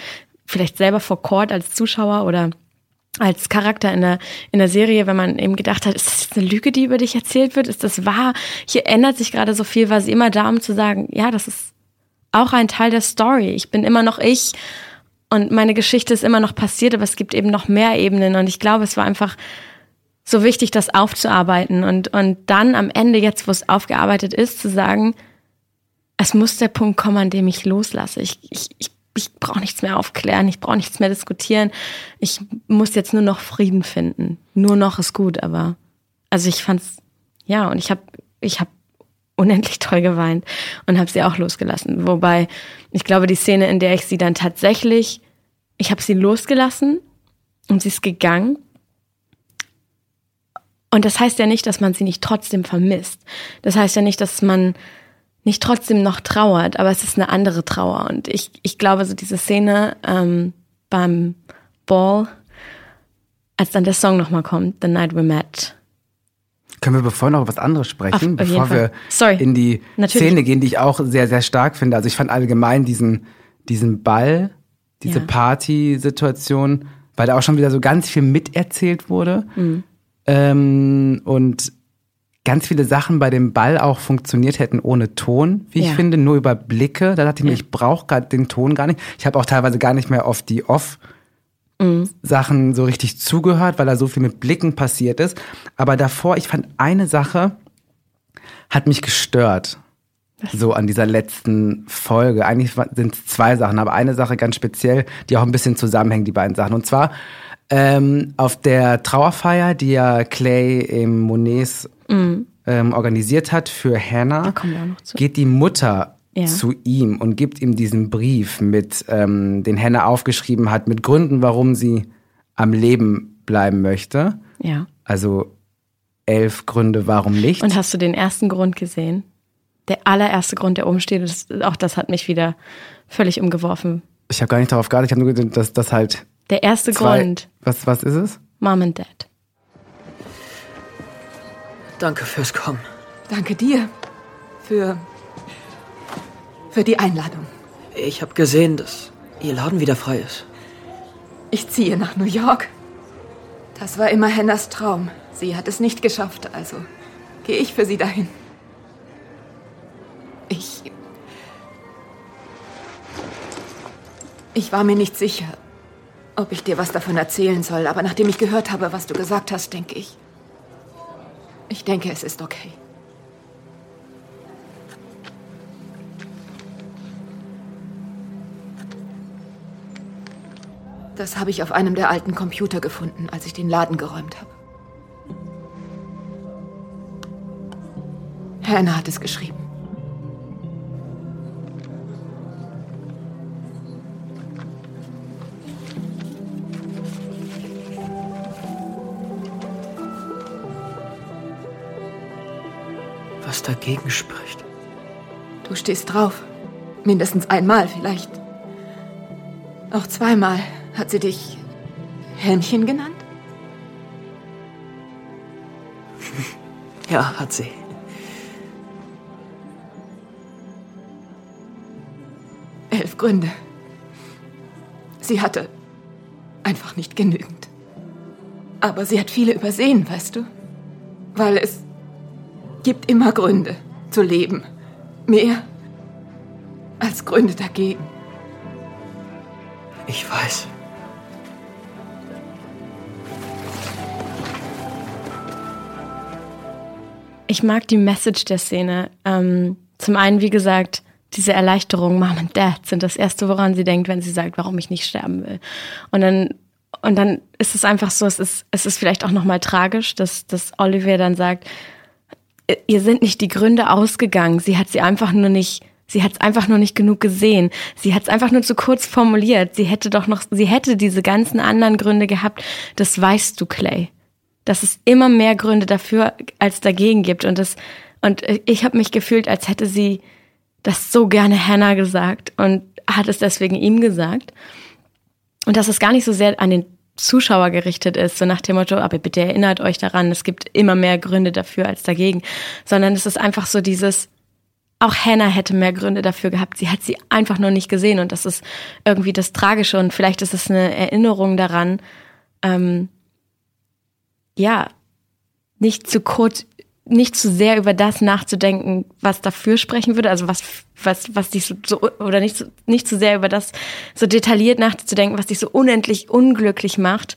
vielleicht selber vor Court als Zuschauer oder als Charakter in der, in der Serie, wenn man eben gedacht hat, ist das jetzt eine Lüge, die über dich erzählt wird? Ist das wahr? Hier ändert sich gerade so viel, war sie immer da, um zu sagen, ja, das ist auch ein Teil der Story. Ich bin immer noch ich und meine Geschichte ist immer noch passiert, aber es gibt eben noch mehr Ebenen und ich glaube, es war einfach so wichtig, das aufzuarbeiten und, und dann am Ende, jetzt wo es aufgearbeitet ist, zu sagen, es muss der Punkt kommen, an dem ich loslasse. Ich, ich, ich, ich brauche nichts mehr aufklären, ich brauche nichts mehr diskutieren. Ich muss jetzt nur noch Frieden finden. Nur noch ist gut, aber also ich fand's ja und ich habe ich habe unendlich toll geweint und habe sie auch losgelassen. Wobei ich glaube, die Szene, in der ich sie dann tatsächlich, ich habe sie losgelassen und sie ist gegangen. Und das heißt ja nicht, dass man sie nicht trotzdem vermisst. Das heißt ja nicht, dass man nicht trotzdem noch trauert, aber es ist eine andere Trauer. Und ich, ich glaube, so diese Szene ähm, beim Ball, als dann der Song nochmal kommt, The Night We Met, können wir bevor noch was anderes sprechen, Auf, bevor wir Sorry. in die Natürlich. Szene gehen, die ich auch sehr, sehr stark finde. Also ich fand allgemein diesen, diesen Ball, diese ja. Party-Situation, weil da auch schon wieder so ganz viel miterzählt wurde. Mhm. Ähm, und ganz viele Sachen bei dem Ball auch funktioniert hätten ohne Ton, wie ich Ja. finde, nur über Blicke. Da dachte ich mir, ich brauche gerade den Ton gar nicht. Ich habe auch teilweise gar nicht mehr auf die Off. Sachen so richtig zugehört, weil da so viel mit Blicken passiert ist. Aber davor, ich fand eine Sache hat mich gestört. So an dieser letzten Folge. Eigentlich sind es zwei Sachen, aber eine Sache ganz speziell, die auch ein bisschen zusammenhängen, die beiden Sachen. Und zwar ähm, auf der Trauerfeier, die ja Clay im Monets ähm, organisiert hat für Hannah, geht die Mutter Ja. zu ihm und gibt ihm diesen Brief mit, ähm, den Hannah aufgeschrieben hat, mit Gründen, warum sie am Leben bleiben möchte. Ja. Also elf Gründe, warum nicht. Und hast du den ersten Grund gesehen? Der allererste Grund, der oben steht, das, auch das hat mich wieder völlig umgeworfen. ich habe gar nicht darauf geachtet, ich habe nur gedacht, dass das halt Der erste zwei, Grund, Was, was ist es? Mom and Dad. Danke fürs Kommen. Danke dir für. für die Einladung. Ich habe gesehen, dass Ihr Laden wieder frei ist. Ich ziehe nach New York. Das war immer Hennas Traum. Sie hat es nicht geschafft, also gehe ich für sie dahin. Ich. Ich war mir nicht sicher, ob ich dir was davon erzählen soll, aber nachdem ich gehört habe, was du gesagt hast, denke ich. Ich denke, es ist okay. Das habe ich auf einem der alten Computer gefunden, als ich den Laden geräumt habe. Hannah hat es geschrieben. Dagegen spricht. Du stehst drauf. Mindestens einmal vielleicht. Auch zweimal hat sie dich Hähnchen genannt? Ja, hat sie. Elf Gründe. Sie hatte einfach nicht genügend. Aber sie hat viele übersehen, weißt du? Weil es gibt immer Gründe zu leben. Mehr als Gründe dagegen. Ich weiß. Ich mag die Message der Szene. Ähm, zum einen, wie gesagt, diese Erleichterung, Mom und Dad sind das Erste, woran sie denkt, wenn sie sagt, warum ich nicht sterben will. Und dann, und dann ist es einfach so, es ist, es ist vielleicht auch nochmal tragisch, dass, dass Olivia dann sagt, ihr sind nicht die Gründe ausgegangen. Sie hat sie einfach nur nicht, sie hat es einfach nur nicht genug gesehen. Sie hat es einfach nur zu kurz formuliert. Sie hätte doch noch, sie hätte diese ganzen anderen Gründe gehabt. Das weißt du, Clay. Dass es immer mehr Gründe dafür als dagegen gibt. Und das, und ich habe mich gefühlt, als hätte sie das so gerne Hannah gesagt und hat es deswegen ihm gesagt. Und dass es gar nicht so sehr an den Zuschauer gerichtet ist, so nach dem Motto, aber bitte erinnert euch daran, es gibt immer mehr Gründe dafür als dagegen, sondern es ist einfach so dieses, auch Hannah hätte mehr Gründe dafür gehabt, sie hat sie einfach nur nicht gesehen und das ist irgendwie das Tragische und vielleicht ist es eine Erinnerung daran, ähm, ja, nicht zu kurz, nicht zu sehr über das nachzudenken, was dafür sprechen würde, also was, was, was dich so, so oder nicht, nicht zu sehr über das so detailliert nachzudenken, was dich so unendlich unglücklich macht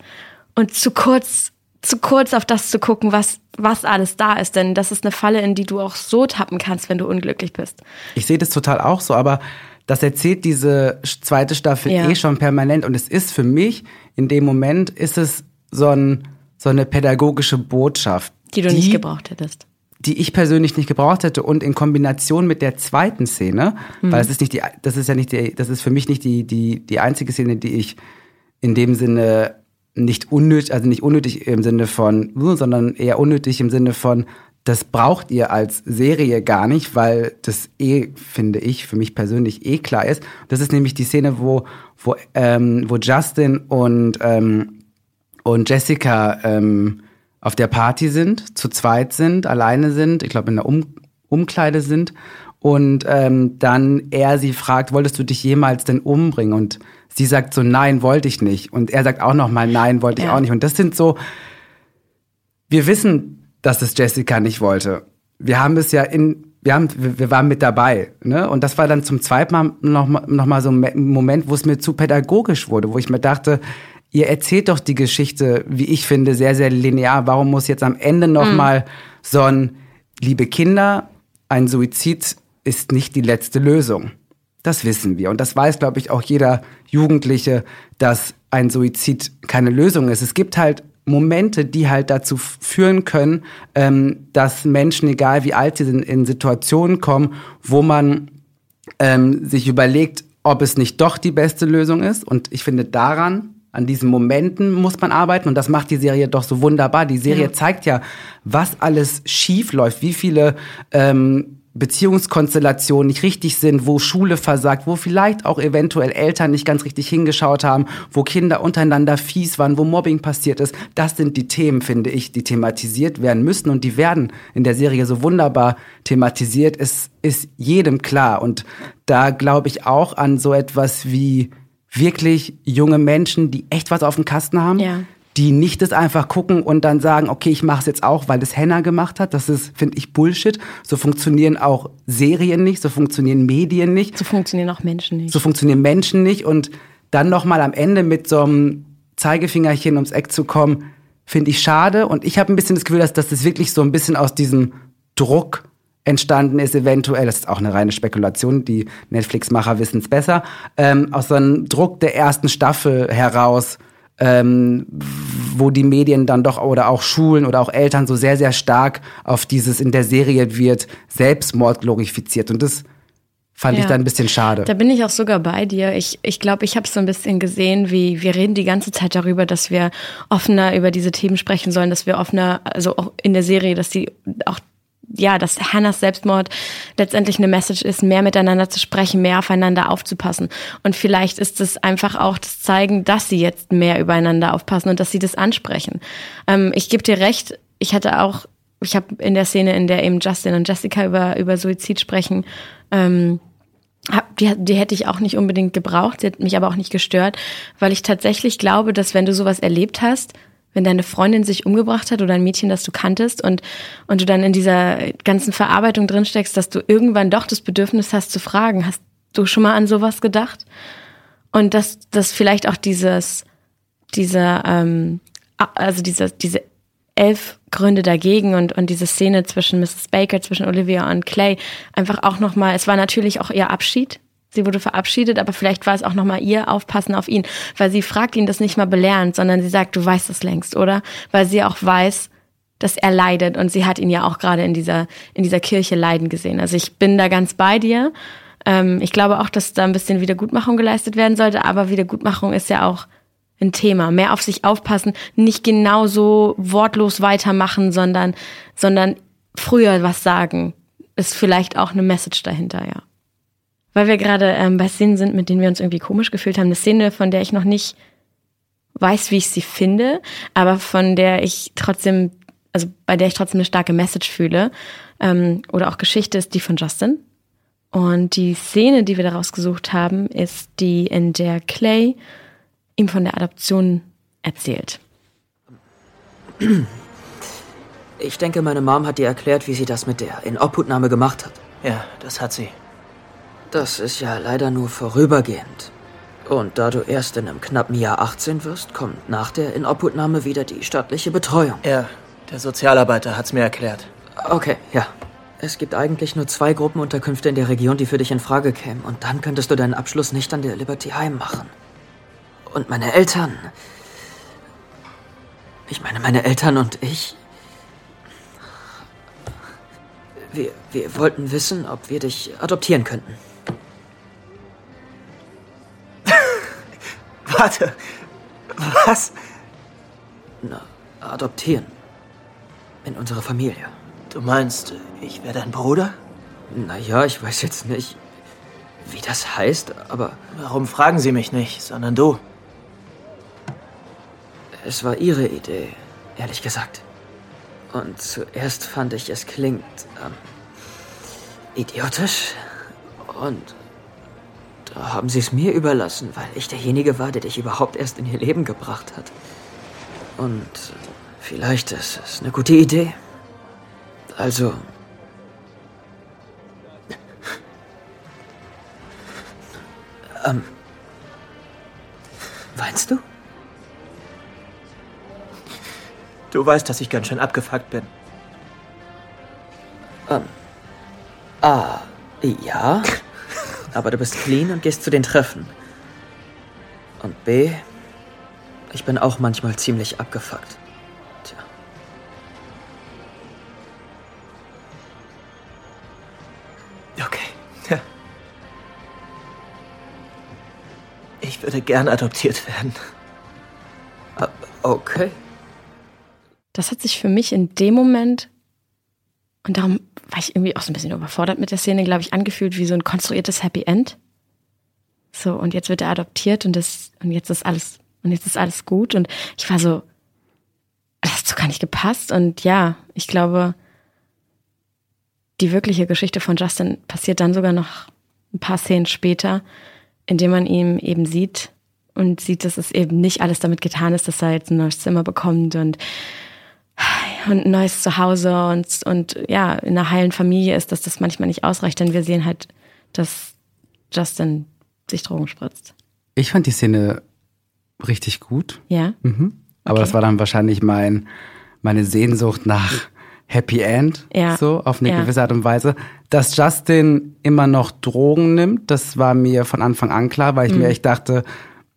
und zu kurz, zu kurz auf das zu gucken, was, was alles da ist, denn das ist eine Falle, in die du auch so tappen kannst, wenn du unglücklich bist. Ich sehe das total auch so, aber das erzählt diese zweite Staffel Ja. eh schon permanent und es ist für mich, in dem Moment ist es so, ein, so eine pädagogische Botschaft. Die du nicht gebraucht hättest. die ich persönlich nicht gebraucht hätte und in Kombination mit der zweiten Szene, Mhm. weil das ist nicht die, das ist ja nicht die, das ist für mich nicht die, die, die einzige Szene, die ich in dem Sinne nicht unnötig, also nicht unnötig im Sinne von, sondern eher unnötig im Sinne von, das braucht ihr als Serie gar nicht, weil das eh, finde ich, für mich persönlich eh klar ist. Das ist nämlich die Szene, wo, wo, ähm, wo Justin und, ähm, und Jessica ähm, auf der Party sind, zu zweit sind, alleine sind, ich glaube in der um Umkleide sind und ähm, dann er sie fragt, wolltest du dich jemals denn umbringen? Und sie sagt so, nein, wollte ich nicht. Und er sagt auch noch mal, nein, wollte ich Ja. auch nicht. Und das sind so, wir wissen dass es Jessica nicht wollte. Wir haben es ja in, wir haben, wir waren mit dabei, ne? Und das war dann zum zweiten Mal noch mal, noch mal so ein Moment, wo es mir zu pädagogisch wurde, wo ich mir dachte, ihr erzählt doch die Geschichte, wie ich finde, sehr, sehr linear. Warum muss jetzt am Ende noch mhm. mal so ein, liebe Kinder, ein Suizid ist nicht die letzte Lösung. Das wissen wir. Und das weiß, glaube ich, auch jeder Jugendliche, dass ein Suizid keine Lösung ist. Es gibt halt Momente, die halt dazu führen können, ähm, dass Menschen, egal wie alt sie sind, in Situationen kommen, wo man ähm, sich überlegt, ob es nicht doch die beste Lösung ist. Und ich finde, daran, an diesen Momenten muss man arbeiten. Und das macht die Serie doch so wunderbar. Die Serie ja. zeigt ja, was alles schief läuft, wie viele ähm, Beziehungskonstellationen nicht richtig sind, wo Schule versagt, wo vielleicht auch eventuell Eltern nicht ganz richtig hingeschaut haben, wo Kinder untereinander fies waren, wo Mobbing passiert ist. Das sind die Themen, finde ich, die thematisiert werden müssen und die werden in der Serie so wunderbar thematisiert. Es ist jedem klar und da glaube ich auch an so etwas wie wirklich junge Menschen, die echt was auf dem Kasten haben, ja die nicht das einfach gucken und dann sagen, okay, ich mache es jetzt auch, weil das Henna gemacht hat. Das ist, finde ich, Bullshit. So funktionieren auch Serien nicht, so funktionieren Medien nicht. So funktionieren auch Menschen nicht. So funktionieren Menschen nicht. Und dann nochmal am Ende mit so einem Zeigefingerchen ums Eck zu kommen, finde ich schade. Und ich habe ein bisschen das Gefühl, dass, dass das wirklich so ein bisschen aus diesem Druck entstanden ist, eventuell, das ist auch eine reine Spekulation, die Netflix-Macher wissen es besser, ähm, aus so einem Druck der ersten Staffel heraus, ähm, wo die Medien dann doch oder auch Schulen oder auch Eltern so sehr, sehr stark auf dieses in der Serie wird Selbstmord glorifiziert. Und das fand ja. ich dann ein bisschen schade. Da bin ich auch sogar bei dir. Ich glaube, ich, glaub, ich habe so ein bisschen gesehen, wie wir reden die ganze Zeit darüber, dass wir offener über diese Themen sprechen sollen, dass wir offener, also auch in der Serie, dass die auch ja, dass Hannahs Selbstmord letztendlich eine Message ist, mehr miteinander zu sprechen, mehr aufeinander aufzupassen. Und vielleicht ist es einfach auch das Zeigen, dass sie jetzt mehr übereinander aufpassen und dass sie das ansprechen. Ähm, ich gebe dir recht, ich hatte auch, ich habe in der Szene, in der eben Justin und Jessica über, über Suizid sprechen, ähm, die, die hätte ich auch nicht unbedingt gebraucht, sie hat mich aber auch nicht gestört, weil ich tatsächlich glaube, dass wenn du sowas erlebt hast, wenn deine Freundin sich umgebracht hat oder ein Mädchen, das du kanntest und, und du dann in dieser ganzen Verarbeitung drinsteckst, dass du irgendwann doch das Bedürfnis hast zu fragen, hast du schon mal an sowas gedacht? Und dass, dass vielleicht auch dieses, diese, ähm, also diese, diese elf Gründe dagegen und, und diese Szene zwischen Mrs. Baker, zwischen Olivia und Clay einfach auch nochmal, es war natürlich auch ihr Abschied, Sie wurde verabschiedet, aber vielleicht war es auch nochmal ihr Aufpassen auf ihn, weil sie fragt ihn das nicht mal belehrend, sondern sie sagt, du weißt es längst, oder? Weil sie auch weiß, dass er leidet und sie hat ihn ja auch gerade in dieser, in dieser Kirche leiden gesehen. Also ich bin da ganz bei dir. Ähm, ich glaube auch, dass da ein bisschen Wiedergutmachung geleistet werden sollte, aber Wiedergutmachung ist ja auch ein Thema. Mehr auf sich aufpassen, nicht genauso wortlos weitermachen, sondern, sondern früher was sagen. Ist vielleicht auch eine Message dahinter, ja weil wir gerade ähm, bei Szenen sind, mit denen wir uns irgendwie komisch gefühlt haben. Eine Szene, von der ich noch nicht weiß, wie ich sie finde, aber von der ich trotzdem, also bei der ich trotzdem eine starke Message fühle ähm, oder auch Geschichte ist die von Justin. Und die Szene, die wir daraus gesucht haben, ist die, in der Clay ihm von der Adoption erzählt. Ich denke, meine Mom hat dir erklärt, wie sie das mit der Inobhutnahme gemacht hat. Ja, das hat sie. Das ist ja leider nur vorübergehend. Und da du erst in einem knappen Jahr 18 wirst, kommt nach der Inobhutnahme wieder die staatliche Betreuung. Ja, der Sozialarbeiter hat's mir erklärt. Okay, ja. Es gibt eigentlich nur zwei Gruppenunterkünfte in der Region, die für dich in Frage kämen. Und dann könntest du deinen Abschluss nicht an der Liberty Heim machen. Und meine Eltern. Ich meine, meine Eltern und ich. Wir, wir wollten wissen, ob wir dich adoptieren könnten. Warte. Was? Na, adoptieren. In unsere Familie. Du meinst, ich wäre dein Bruder? Naja, ich weiß jetzt nicht, wie das heißt, aber. Warum fragen Sie mich nicht, sondern du? Es war Ihre Idee, ehrlich gesagt. Und zuerst fand ich, es klingt ähm, idiotisch. Und da haben sie es mir überlassen, weil ich derjenige war, der dich überhaupt erst in ihr Leben gebracht hat. Und vielleicht ist es eine gute Idee. Also. Ähm. Weinst du? Du weißt, dass ich ganz schön abgefuckt bin. Ähm. A. Ja. Aber du bist clean und gehst zu den Treffen. Und B. Ich bin auch manchmal ziemlich abgefuckt. Tja. Okay. Ja. Ich würde gern adoptiert werden. Okay. Das hat sich für mich in dem Moment, und darum war ich irgendwie auch so ein bisschen überfordert mit der Szene, glaube ich, angefühlt wie so ein konstruiertes Happy End. So, und jetzt wird er adoptiert und das, und jetzt ist alles, und jetzt ist alles gut. Und ich war so, das hat so gar nicht gepasst. Und ja, ich glaube, die wirkliche Geschichte von Justin passiert dann sogar noch ein paar Szenen später, indem man ihn eben sieht und sieht, dass es eben nicht alles damit getan ist, dass er jetzt ein neues Zimmer bekommt und, und ein neues Zuhause und, und ja, in einer heilen Familie ist, dass das manchmal nicht ausreicht, denn wir sehen halt, dass Justin sich Drogen spritzt. Ich fand die Szene richtig gut. Ja. Mhm. Aber Okay. das war dann wahrscheinlich mein, meine Sehnsucht nach Happy End, Ja. so auf eine Ja. gewisse Art und Weise. Dass Justin immer noch Drogen nimmt, das war mir von Anfang an klar, weil ich Mhm. mir echt dachte,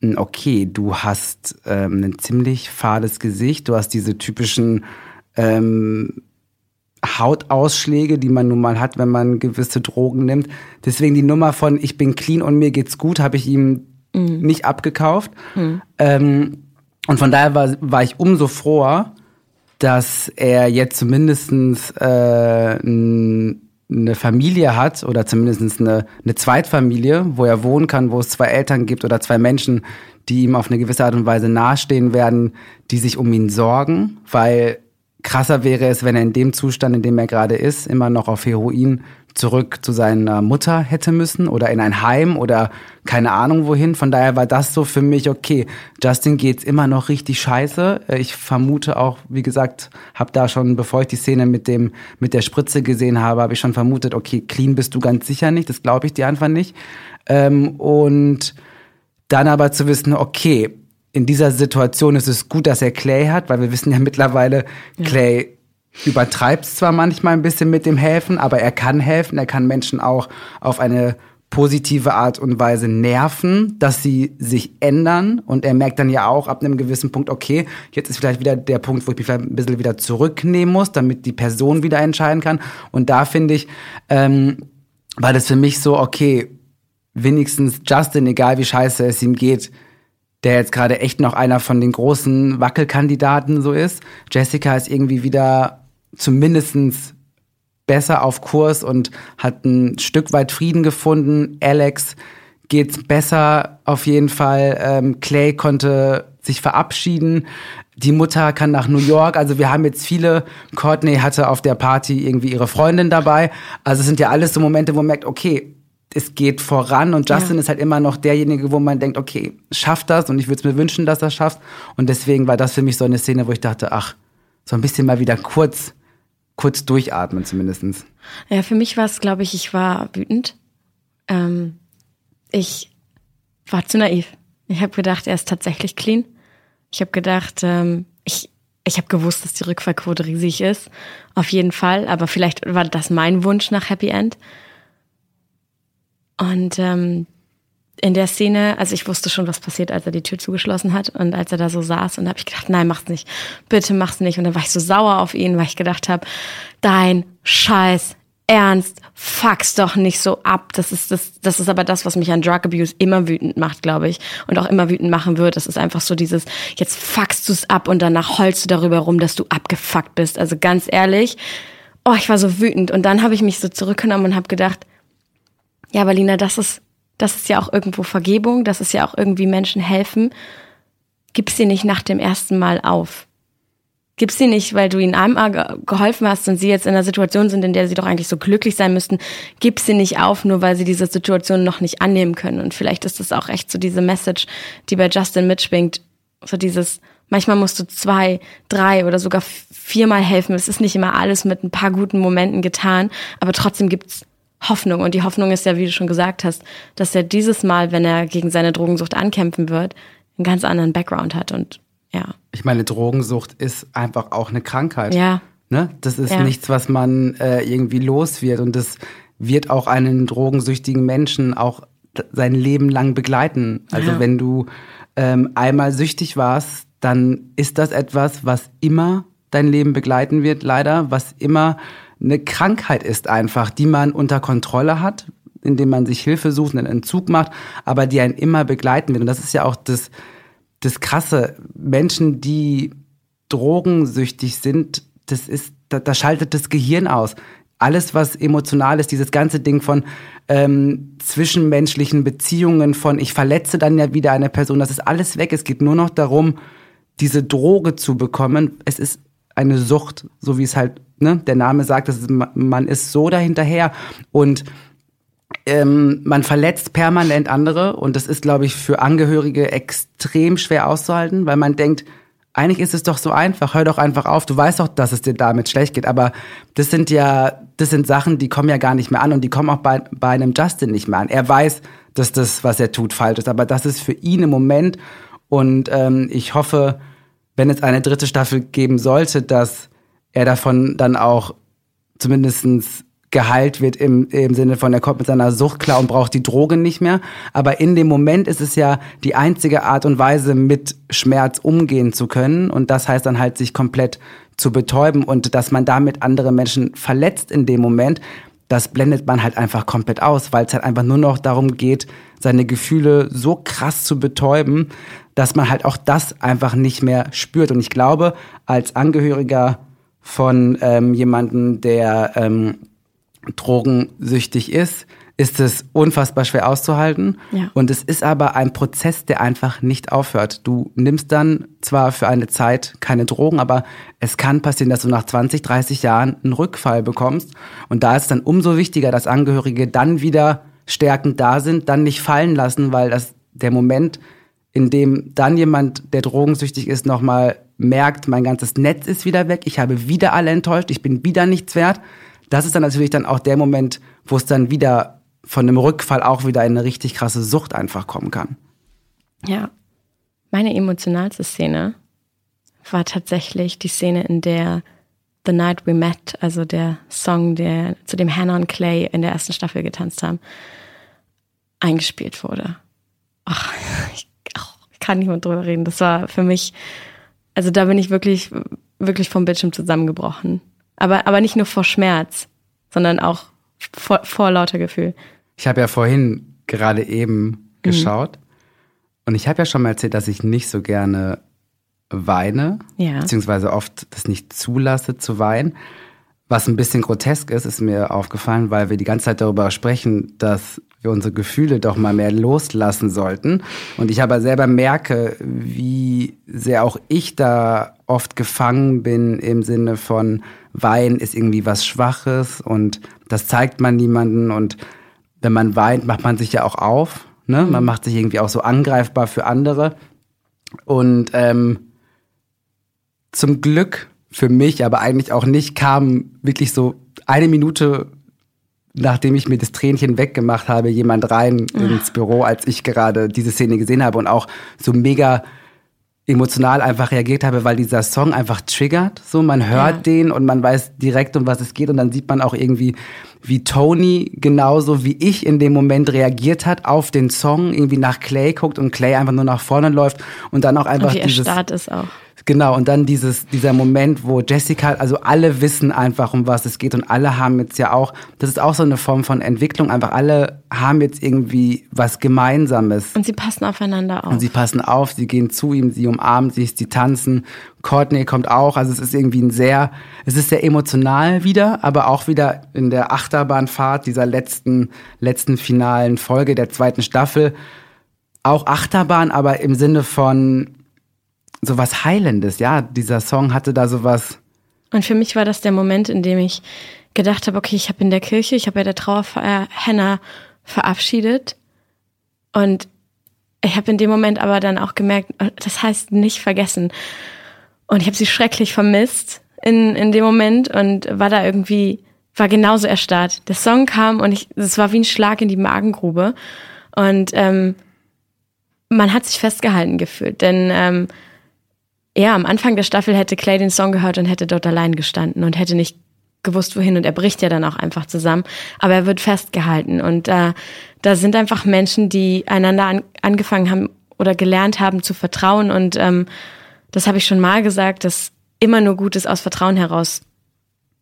"Hm, okay, du hast ähm, ein ziemlich fahles Gesicht, du hast diese typischen ähm, Hautausschläge, die man nun mal hat, wenn man gewisse Drogen nimmt. Deswegen die Nummer von ich bin clean und mir geht's gut, habe ich ihm nicht abgekauft. Ähm, und von daher war, war ich umso froher, dass er jetzt zumindestens äh, eine Familie hat oder zumindest eine, eine Zweitfamilie, wo er wohnen kann, wo es zwei Eltern gibt oder zwei Menschen, die ihm auf eine gewisse Art und Weise nahestehen werden, die sich um ihn sorgen, weil krasser wäre es, wenn er in dem Zustand, in dem er gerade ist, immer noch auf Heroin zurück zu seiner Mutter hätte müssen oder in ein Heim oder keine Ahnung wohin. Von daher war das so für mich, okay, Justin geht's immer noch richtig scheiße. Äh, Ich vermute auch, wie gesagt, habe da schon, bevor ich die Szene mit dem mit der Spritze gesehen habe, habe ich schon vermutet, okay, clean bist du ganz sicher nicht, das glaube ich dir einfach nicht. Ähm, und dann aber zu wissen, okay, in dieser Situation ist es gut, dass er Clay hat, weil wir wissen ja mittlerweile, Clay übertreibt zwar manchmal ein bisschen mit dem Helfen, aber er kann helfen, er kann Menschen auch auf eine positive Art und Weise nerven, dass sie sich ändern. Und er merkt dann ja auch ab einem gewissen Punkt, okay, jetzt ist vielleicht wieder der Punkt, wo ich mich vielleicht ein bisschen wieder zurücknehmen muss, damit die Person wieder entscheiden kann. Und da finde ich, ähm, war das für mich so, okay, wenigstens Justin, egal wie scheiße es ihm geht, der jetzt gerade echt noch einer von den großen Wackelkandidaten so ist. Jessica ist irgendwie wieder zumindestens besser auf Kurs und hat ein Stück weit Frieden gefunden. Alex geht's besser auf jeden Fall. Ähm, Clay konnte sich verabschieden. Die Mutter kann nach New York. Also wir haben jetzt viele. Courtney hatte auf der Party irgendwie ihre Freundin dabei. Also es sind ja alles so Momente, wo man merkt, okay, es geht voran und Justin Ja. ist halt immer noch derjenige, wo man denkt, okay, schafft das und ich würde es mir wünschen, dass er schafft. Und deswegen war das für mich so eine Szene, wo ich dachte, ach, so ein bisschen mal wieder kurz, kurz durchatmen zumindestens. Ja, für mich war es, glaube ich, ich war wütend. Ähm, ich war zu naiv. Ich habe gedacht, er ist tatsächlich clean. Ich habe gedacht, ähm, ich, ich habe gewusst, dass die Rückfallquote riesig ist. Auf jeden Fall. Aber vielleicht war das mein Wunsch nach Happy End. Und ähm, in der Szene, also ich wusste schon, was passiert, als er die Tür zugeschlossen hat und als er da so saß und habe ich gedacht, nein, mach's nicht, bitte mach's nicht. Und dann war ich so sauer auf ihn, weil ich gedacht habe, dein Scheiß Ernst, fuck's doch nicht so ab. Das ist das, das ist aber das, was mich an Drug Abuse immer wütend macht, glaube ich, und auch immer wütend machen wird. Das ist einfach so dieses, jetzt fuckst du's ab und danach heulst du darüber rum, dass du abgefuckt bist. Also ganz ehrlich, oh, ich war so wütend und dann habe ich mich so zurückgenommen und habe gedacht, ja, aber Lina, das ist, das ist ja auch irgendwo Vergebung, das ist ja auch irgendwie Menschen helfen. Gib sie nicht nach dem ersten Mal auf. Gib sie nicht, weil du ihnen einmal ge- geholfen hast und sie jetzt in einer Situation sind, in der sie doch eigentlich so glücklich sein müssten. Gib sie nicht auf, nur weil sie diese Situation noch nicht annehmen können. Und vielleicht ist das auch echt so diese Message, die bei Justin mitschwingt. So dieses, Manchmal musst du zwei, drei oder sogar viermal helfen. Es ist nicht immer alles mit ein paar guten Momenten getan, aber trotzdem gibt's Hoffnung. Und die Hoffnung ist ja, wie du schon gesagt hast, dass er dieses Mal, wenn er gegen seine Drogensucht ankämpfen wird, einen ganz anderen Background hat. Und ja. Ich meine, Drogensucht ist einfach auch eine Krankheit. Ja. Ne? Das ist Ja. nichts, was man äh, irgendwie los wird. Und das wird auch einen drogensüchtigen Menschen auch sein Leben lang begleiten. Also Ja. wenn du ähm, einmal süchtig warst, dann ist das etwas, was immer dein Leben begleiten wird, leider, was immer eine Krankheit ist einfach, die man unter Kontrolle hat, indem man sich Hilfe sucht, einen Entzug macht, aber die einen immer begleiten wird. Und das ist ja auch das, das Krasse. Menschen, die drogensüchtig sind, das ist, da, da schaltet das Gehirn aus. Alles, was emotional ist, dieses ganze Ding von ähm, zwischenmenschlichen Beziehungen, von ich verletze dann ja wieder eine Person, das ist alles weg. Es geht nur noch darum, diese Droge zu bekommen. Es ist eine Sucht, so wie es halt ne, der Name sagt, ist, man ist so dahinterher und ähm, man verletzt permanent andere und das ist, glaube ich, für Angehörige extrem schwer auszuhalten, weil man denkt, eigentlich ist es doch so einfach, hör doch einfach auf, du weißt doch, dass es dir damit schlecht geht, aber das sind ja, das sind Sachen, die kommen ja gar nicht mehr an und die kommen auch bei, bei einem Justin nicht mehr an. Er weiß, dass das, was er tut, falsch ist, aber das ist für ihn im Moment und ähm, ich hoffe, wenn es eine dritte Staffel geben sollte, dass er davon dann auch zumindestens geheilt wird im, im Sinne von, er kommt mit seiner Sucht klar und braucht die Droge nicht mehr. Aber in dem Moment ist es ja die einzige Art und Weise, mit Schmerz umgehen zu können. Und das heißt dann halt, sich komplett zu betäuben und dass man damit andere Menschen verletzt in dem Moment. Das blendet man halt einfach komplett aus, weil es halt einfach nur noch darum geht, seine Gefühle so krass zu betäuben, dass man halt auch das einfach nicht mehr spürt. Und ich glaube, als Angehöriger von ähm, jemandem, der ähm, drogensüchtig ist, ist es unfassbar schwer auszuhalten. Ja. Und es ist aber ein Prozess, der einfach nicht aufhört. Du nimmst dann zwar für eine Zeit keine Drogen, aber es kann passieren, dass du nach 20, 30 Jahren einen Rückfall bekommst. Und da ist es dann umso wichtiger, dass Angehörige dann wieder stärkend da sind, dann nicht fallen lassen, weil das der Moment, in dem dann jemand, der drogensüchtig ist, nochmal merkt, mein ganzes Netz ist wieder weg, ich habe wieder alle enttäuscht, ich bin wieder nichts wert. Das ist dann natürlich dann auch der Moment, wo es dann wieder von einem Rückfall auch wieder in eine richtig krasse Sucht einfach kommen kann. Ja. Meine emotionalste Szene war tatsächlich die Szene, in der The Night We Met, also der Song, der zu dem Hannah und Clay in der ersten Staffel getanzt haben, eingespielt wurde. Ach, ich, kann nicht mehr drüber reden. Das war für mich, also da bin ich wirklich, wirklich vom Bildschirm zusammengebrochen. Aber, aber nicht nur vor Schmerz, sondern auch vor, vor lauter Gefühl. Ich habe ja vorhin gerade eben geschaut und ich habe ja schon mal erzählt, dass ich nicht so gerne weine, Ja. beziehungsweise oft das nicht zulasse zu weinen. Was ein bisschen grotesk ist, ist mir aufgefallen, weil wir die ganze Zeit darüber sprechen, dass wir unsere Gefühle doch mal mehr loslassen sollten. Und ich aber selber merke, wie sehr auch ich da oft gefangen bin im Sinne von Weinen ist irgendwie was Schwaches und das zeigt man niemanden. Und wenn man weint, macht man sich ja auch auf. Ne? Man macht sich irgendwie auch so angreifbar für andere. Und ähm, zum Glück für mich, aber eigentlich auch nicht, kam wirklich so eine Minute, nachdem ich mir das Tränchen weggemacht habe, jemand rein ins Büro, als ich gerade diese Szene gesehen habe und auch so mega emotional einfach reagiert habe, weil dieser Song einfach triggert. So, man hört Ja. den und man weiß direkt, um was es geht und dann sieht man auch irgendwie, wie Tony genauso wie ich in dem Moment reagiert hat auf den Song, irgendwie nach Clay guckt und Clay einfach nur nach vorne läuft und dann auch einfach Und wie dieses erstarrt ist auch. Genau, und dann dieses, dieser Moment, wo Jessica, also alle wissen einfach, um was es geht und alle haben jetzt ja auch, das ist auch so eine Form von Entwicklung, einfach alle haben jetzt irgendwie was Gemeinsames. Und sie passen aufeinander auf. Und sie passen auf, sie gehen zu ihm, sie umarmen sich, sie tanzen. Courtney kommt auch, also es ist irgendwie ein sehr, es ist sehr emotional wieder, aber auch wieder in der Achterbahnfahrt dieser letzten, letzten finalen Folge der zweiten Staffel. Auch Achterbahn, aber im Sinne von sowas Heilendes, ja. Dieser Song hatte da sowas, Und für mich war das der Moment, in dem ich gedacht habe, okay, ich habe in der Kirche, ich habe bei der Trauerfeier Hannah verabschiedet und ich habe in dem Moment aber dann auch gemerkt, das heißt nicht vergessen. Und ich habe sie schrecklich vermisst in, in dem Moment und war da irgendwie, war genauso erstarrt. Der Song kam und ich, es war wie ein Schlag in die Magengrube. Und ähm, man hat sich festgehalten gefühlt. Denn ähm, ja, am Anfang der Staffel hätte Clay den Song gehört und hätte dort allein gestanden und hätte nicht gewusst, wohin. Und er bricht ja dann auch einfach zusammen. Aber er wird festgehalten. Und äh, da sind einfach Menschen, die einander an, angefangen haben oder gelernt haben zu vertrauen. Und ähm, das habe ich schon mal gesagt, dass immer nur Gutes aus Vertrauen heraus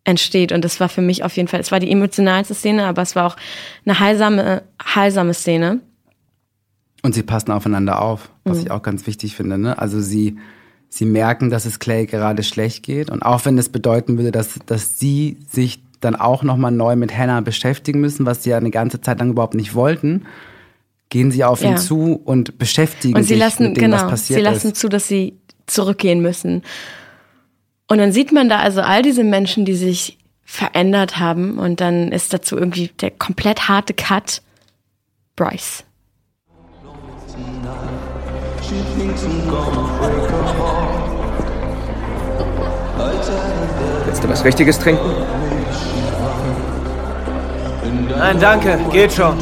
entsteht. Und das war für mich auf jeden Fall, es war die emotionalste Szene, aber es war auch eine heilsame, heilsame Szene. Und sie passen aufeinander auf, was mhm. ich auch ganz wichtig finde. Ne? Also sie, sie merken, dass es Clay gerade schlecht geht. Und auch wenn es bedeuten würde, dass, dass sie sich dann auch nochmal neu mit Hannah beschäftigen müssen, was sie ja eine ganze Zeit lang überhaupt nicht wollten, gehen sie auf ja. ihn zu und beschäftigen und sie sich lassen, mit dem, genau, was passiert ist. Sie lassen ist. zu, dass sie zurückgehen müssen. Und dann sieht man da also all diese Menschen, die sich verändert haben. Und dann ist dazu irgendwie der komplett harte Cut. Bryce. Willst du was Richtiges trinken? Nein, danke. Geht schon.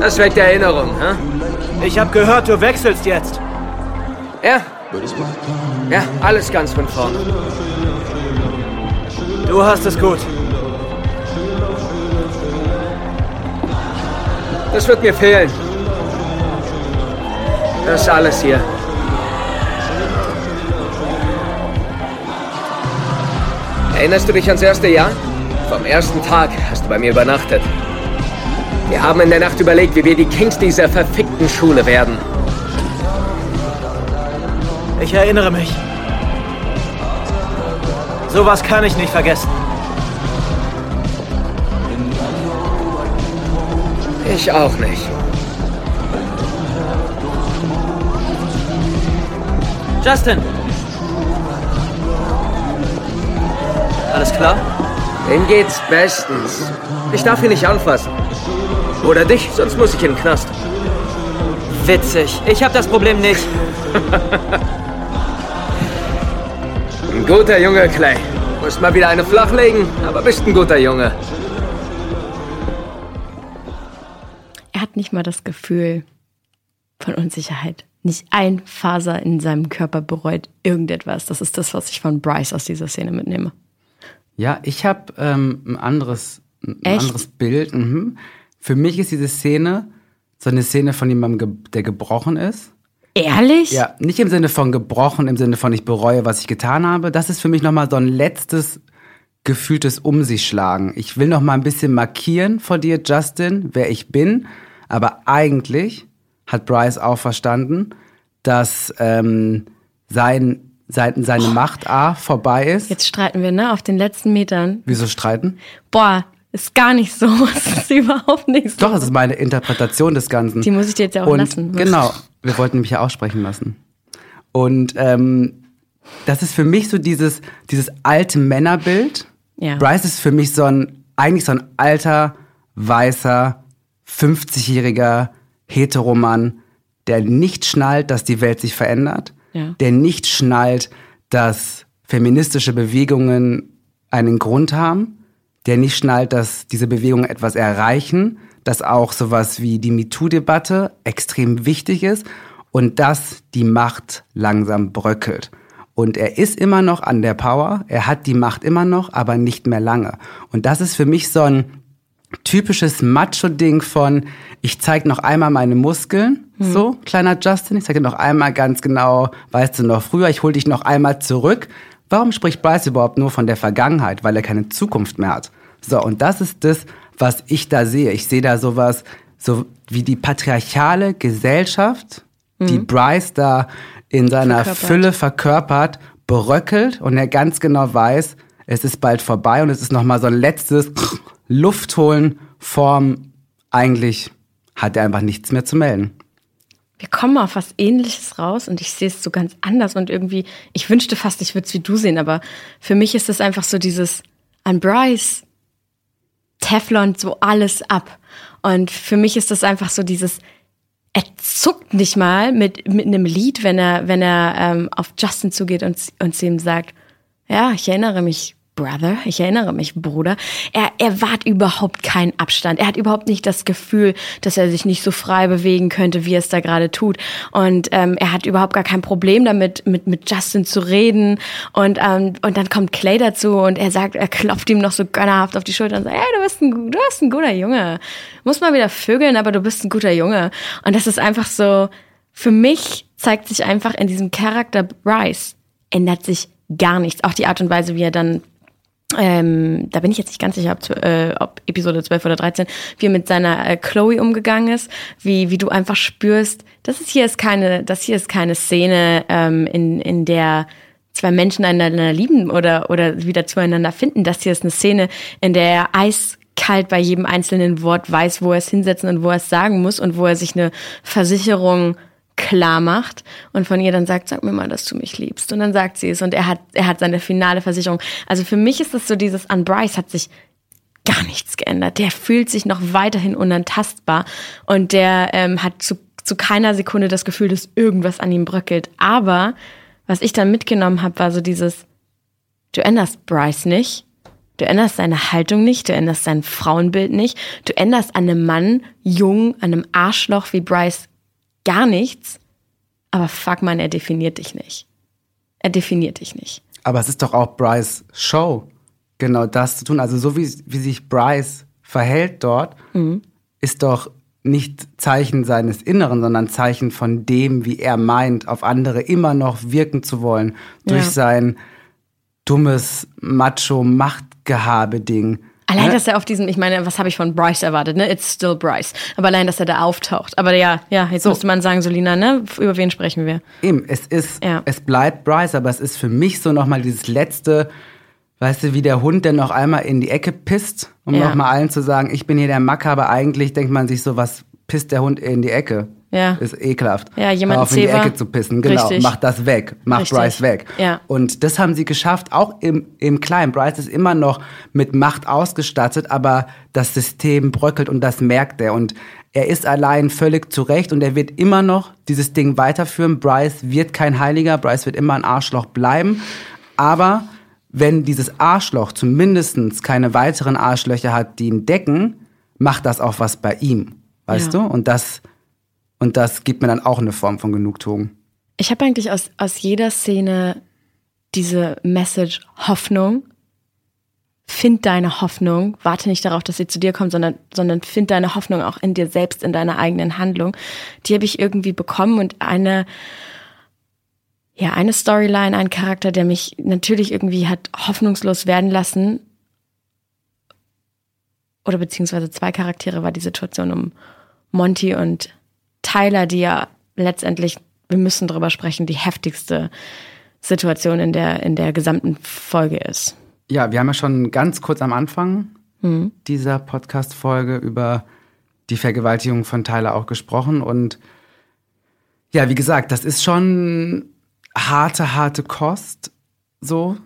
Das weckt Erinnerung, hä? Ich hab gehört, du wechselst jetzt. Ja. Ja, alles ganz von vorn. Du hast es gut. Das wird mir fehlen. Das ist alles hier. Erinnerst du dich ans erste Jahr? Vom ersten Tag hast du bei mir übernachtet. Wir haben in der Nacht überlegt, wie wir die Kings dieser verfickten Schule werden. Ich erinnere mich. Sowas kann ich nicht vergessen. Ich auch nicht. Justin! Alles klar? Dem geht's bestens. Ich darf ihn nicht anfassen. Oder dich, sonst muss ich in den Knast. Witzig. Ich hab das Problem nicht. ein guter Junge, Clay. Musst mal wieder eine flachlegen, aber bist ein guter Junge. Nicht mal das Gefühl von Unsicherheit. Nicht ein Faser in seinem Körper bereut irgendetwas. Das ist das, was ich von Bryce aus dieser Szene mitnehme. Ja, ich habe ähm, ein anderes, ein Echt? anderes Bild. Mhm. Für mich ist diese Szene so eine Szene von jemandem, der gebrochen ist. Ehrlich? Ja, nicht im Sinne von gebrochen, im Sinne von ich bereue, was ich getan habe. Das ist für mich nochmal so ein letztes gefühltes Um sich schlagen. Ich will noch mal ein bisschen markieren vor dir, Justin, wer ich bin aber eigentlich hat Bryce auch verstanden, dass ähm, sein, sein, seine Macht A vorbei ist. Jetzt streiten wir, ne? Auf den letzten Metern. Wieso streiten? Boah, ist gar nicht so. Es ist überhaupt nicht so. Doch, das ist meine Interpretation des Ganzen. Die muss ich dir jetzt ja auch Und lassen. Genau, wir wollten mich ja aussprechen lassen. Und ähm, das ist für mich so dieses, dieses alte Männerbild. Ja. Bryce ist für mich so ein, eigentlich so ein alter, weißer, 50-jähriger Heteromann, der nicht schnallt, dass die Welt sich verändert, ja. der nicht schnallt, dass feministische Bewegungen einen Grund haben, der nicht schnallt, dass diese Bewegungen etwas erreichen, dass auch sowas wie die MeToo-Debatte extrem wichtig ist und dass die Macht langsam bröckelt. Und er ist immer noch an der Power, er hat die Macht immer noch, aber nicht mehr lange. Und das ist für mich so ein typisches Macho-Ding von, ich zeig noch einmal meine Muskeln, mhm. so, kleiner Justin, ich zeig dir noch einmal ganz genau, weißt du noch früher, ich hol dich noch einmal zurück. Warum spricht Bryce überhaupt nur von der Vergangenheit? Weil er keine Zukunft mehr hat. So, und das ist das, was ich da sehe. Ich sehe da sowas, so wie die patriarchale Gesellschaft, mhm. die Bryce da in seiner verkörpert. Fülle verkörpert, bröckelt und er ganz genau weiß, es ist bald vorbei und es ist nochmal so ein letztes Luft holen, Form, eigentlich hat er einfach nichts mehr zu melden. Wir kommen auf was ähnliches raus und ich sehe es so ganz anders und irgendwie, ich wünschte fast, ich würde es wie du sehen, aber für mich ist es einfach so dieses an Bryce Teflon so alles ab. Und für mich ist das einfach so dieses, er zuckt nicht mal mit, mit einem Lied, wenn er, wenn er ähm, auf Justin zugeht und, und zu ihm sagt, ja, ich erinnere mich Brother, ich erinnere mich, Bruder. Er, er wahrt überhaupt keinen Abstand. Er hat überhaupt nicht das Gefühl, dass er sich nicht so frei bewegen könnte, wie er es da gerade tut. Und ähm, er hat überhaupt gar kein Problem damit, mit, mit Justin zu reden. Und, ähm, und dann kommt Clay dazu und er sagt, er klopft ihm noch so gönnerhaft auf die Schulter und sagt, hey, du bist ein, du bist ein guter Junge. Muss mal wieder vögeln, aber du bist ein guter Junge. Und das ist einfach so, für mich zeigt sich einfach in diesem Charakter Bryce, ändert sich gar nichts. Auch die Art und Weise, wie er dann ähm, da bin ich jetzt nicht ganz sicher, ob, äh, ob Episode 12 oder 13, wie er mit seiner äh, Chloe umgegangen ist, wie, wie du einfach spürst, das ist hier ist keine, das hier ist keine Szene, ähm, in, in der zwei Menschen einander lieben oder, oder wieder zueinander finden. Das hier ist eine Szene, in der er eiskalt bei jedem einzelnen Wort weiß, wo er es hinsetzen und wo er es sagen muss und wo er sich eine Versicherung klar macht und von ihr dann sagt, sag mir mal, dass du mich liebst. Und dann sagt sie es und er hat, er hat seine finale Versicherung. Also für mich ist es so dieses, an Bryce hat sich gar nichts geändert. Der fühlt sich noch weiterhin unantastbar und der ähm, hat zu, zu keiner Sekunde das Gefühl, dass irgendwas an ihm bröckelt. Aber was ich dann mitgenommen habe, war so dieses, du änderst Bryce nicht. Du änderst deine Haltung nicht, du änderst dein Frauenbild nicht, du änderst an einem Mann, jung, an einem Arschloch wie Bryce gar nichts, aber fuck man, er definiert dich nicht. Er definiert dich nicht. Aber es ist doch auch Bryce Show, genau das zu tun. Also so wie, wie sich Bryce verhält dort, mhm. ist doch nicht Zeichen seines Inneren, sondern Zeichen von dem, wie er meint, auf andere immer noch wirken zu wollen, durch ja. sein dummes Macho-Machtgehabe-Ding. Allein, dass er auf diesem, ich meine, was habe ich von Bryce erwartet, ne? It's still Bryce. Aber allein, dass er da auftaucht. Aber ja, ja, jetzt so. müsste man sagen, Solina, ne? Über wen sprechen wir? Eben, es ist, ja. es bleibt Bryce, aber es ist für mich so nochmal dieses letzte, weißt du, wie der Hund, der noch einmal in die Ecke pisst, um ja. nochmal allen zu sagen, ich bin hier der Macker, aber eigentlich denkt man sich so, was pisst der Hund in die Ecke? Ja. Ist ekelhaft. Ja, jemand auf in die Ecke zu pissen. Genau, Richtig. mach das weg. Mach Richtig. Bryce weg. Ja. Und das haben sie geschafft, auch im, im Kleinen. Bryce ist immer noch mit Macht ausgestattet, aber das System bröckelt und das merkt er. Und er ist allein völlig zurecht und er wird immer noch dieses Ding weiterführen. Bryce wird kein Heiliger, Bryce wird immer ein Arschloch bleiben. Aber wenn dieses Arschloch zumindest keine weiteren Arschlöcher hat, die ihn decken, macht das auch was bei ihm. Weißt ja. du? Und das und das gibt mir dann auch eine Form von Genugtuung. Ich habe eigentlich aus, aus jeder Szene diese Message Hoffnung. Find deine Hoffnung. Warte nicht darauf, dass sie zu dir kommt, sondern, sondern find deine Hoffnung auch in dir selbst, in deiner eigenen Handlung. Die habe ich irgendwie bekommen und eine, ja, eine Storyline, ein Charakter, der mich natürlich irgendwie hat hoffnungslos werden lassen. Oder beziehungsweise zwei Charaktere war die Situation um Monty und Tyler, die ja letztendlich, wir müssen drüber sprechen, die heftigste Situation in der, in der gesamten Folge ist. Ja, wir haben ja schon ganz kurz am Anfang mhm. dieser Podcast-Folge über die Vergewaltigung von Tyler auch gesprochen. Und ja, wie gesagt, das ist schon harte, harte Kost. So.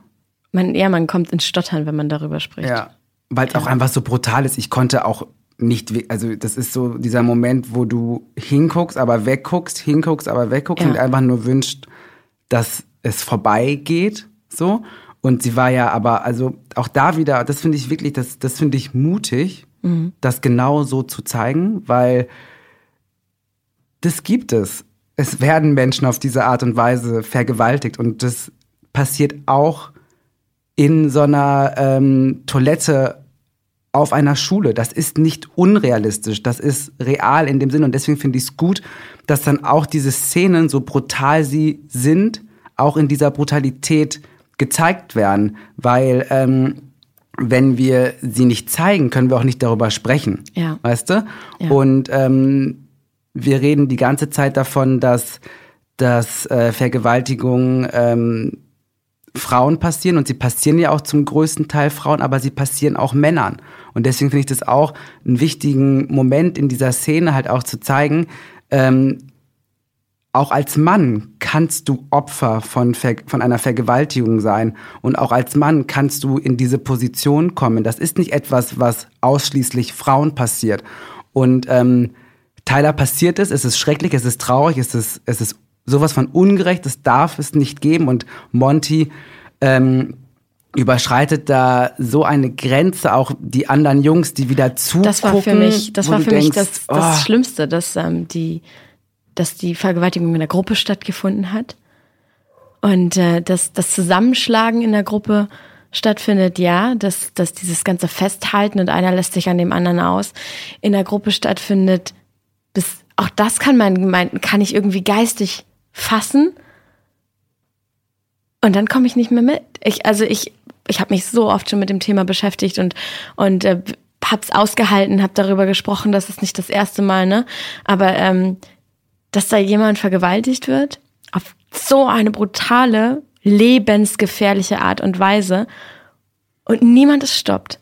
Man, ja, man kommt ins Stottern, wenn man darüber spricht. Ja, weil es ja. auch einfach so brutal ist. Ich konnte auch nicht, also das ist so dieser Moment, wo du hinguckst, aber wegguckst, hinguckst, aber wegguckst ja. und einfach nur wünscht, dass es vorbeigeht, so. Und sie war ja aber, also auch da wieder, das finde ich wirklich, das, das finde ich mutig, mhm. das genau so zu zeigen, weil das gibt es. Es werden Menschen auf diese Art und Weise vergewaltigt und das passiert auch in so einer ähm, Toilette auf einer Schule. Das ist nicht unrealistisch, das ist real in dem Sinne. Und deswegen finde ich es gut, dass dann auch diese Szenen, so brutal sie sind, auch in dieser Brutalität gezeigt werden. Weil ähm, wenn wir sie nicht zeigen, können wir auch nicht darüber sprechen. Ja. Weißt du? Ja. Und ähm, wir reden die ganze Zeit davon, dass, dass äh, Vergewaltigung ähm, Frauen passieren und sie passieren ja auch zum größten Teil Frauen, aber sie passieren auch Männern. Und deswegen finde ich das auch einen wichtigen Moment in dieser Szene halt auch zu zeigen, ähm, auch als Mann kannst du Opfer von, von einer Vergewaltigung sein. Und auch als Mann kannst du in diese Position kommen. Das ist nicht etwas, was ausschließlich Frauen passiert. Und ähm, Tyler passiert es, es ist schrecklich, es ist traurig, es ist, es ist sowas von ungerecht, es darf es nicht geben. Und Monty ähm, überschreitet da so eine Grenze, auch die anderen Jungs, die wieder zugucken. Das war für mich, das war für denkst, mich das, das oh, Schlimmste, dass ähm, die, dass die Vergewaltigung in der Gruppe stattgefunden hat und äh, dass das Zusammenschlagen in der Gruppe stattfindet, ja, dass, dass dieses ganze Festhalten und einer lässt sich an dem anderen aus in der Gruppe stattfindet. Bis, auch das kann man, kann ich irgendwie geistig fassen. Und dann komme ich nicht mehr mit. Ich, also ich, ich habe mich so oft schon mit dem Thema beschäftigt und und äh, hab's ausgehalten, habe darüber gesprochen, das ist nicht das erste Mal, ne? Aber ähm, dass da jemand vergewaltigt wird auf so eine brutale, lebensgefährliche Art und Weise und niemand es stoppt.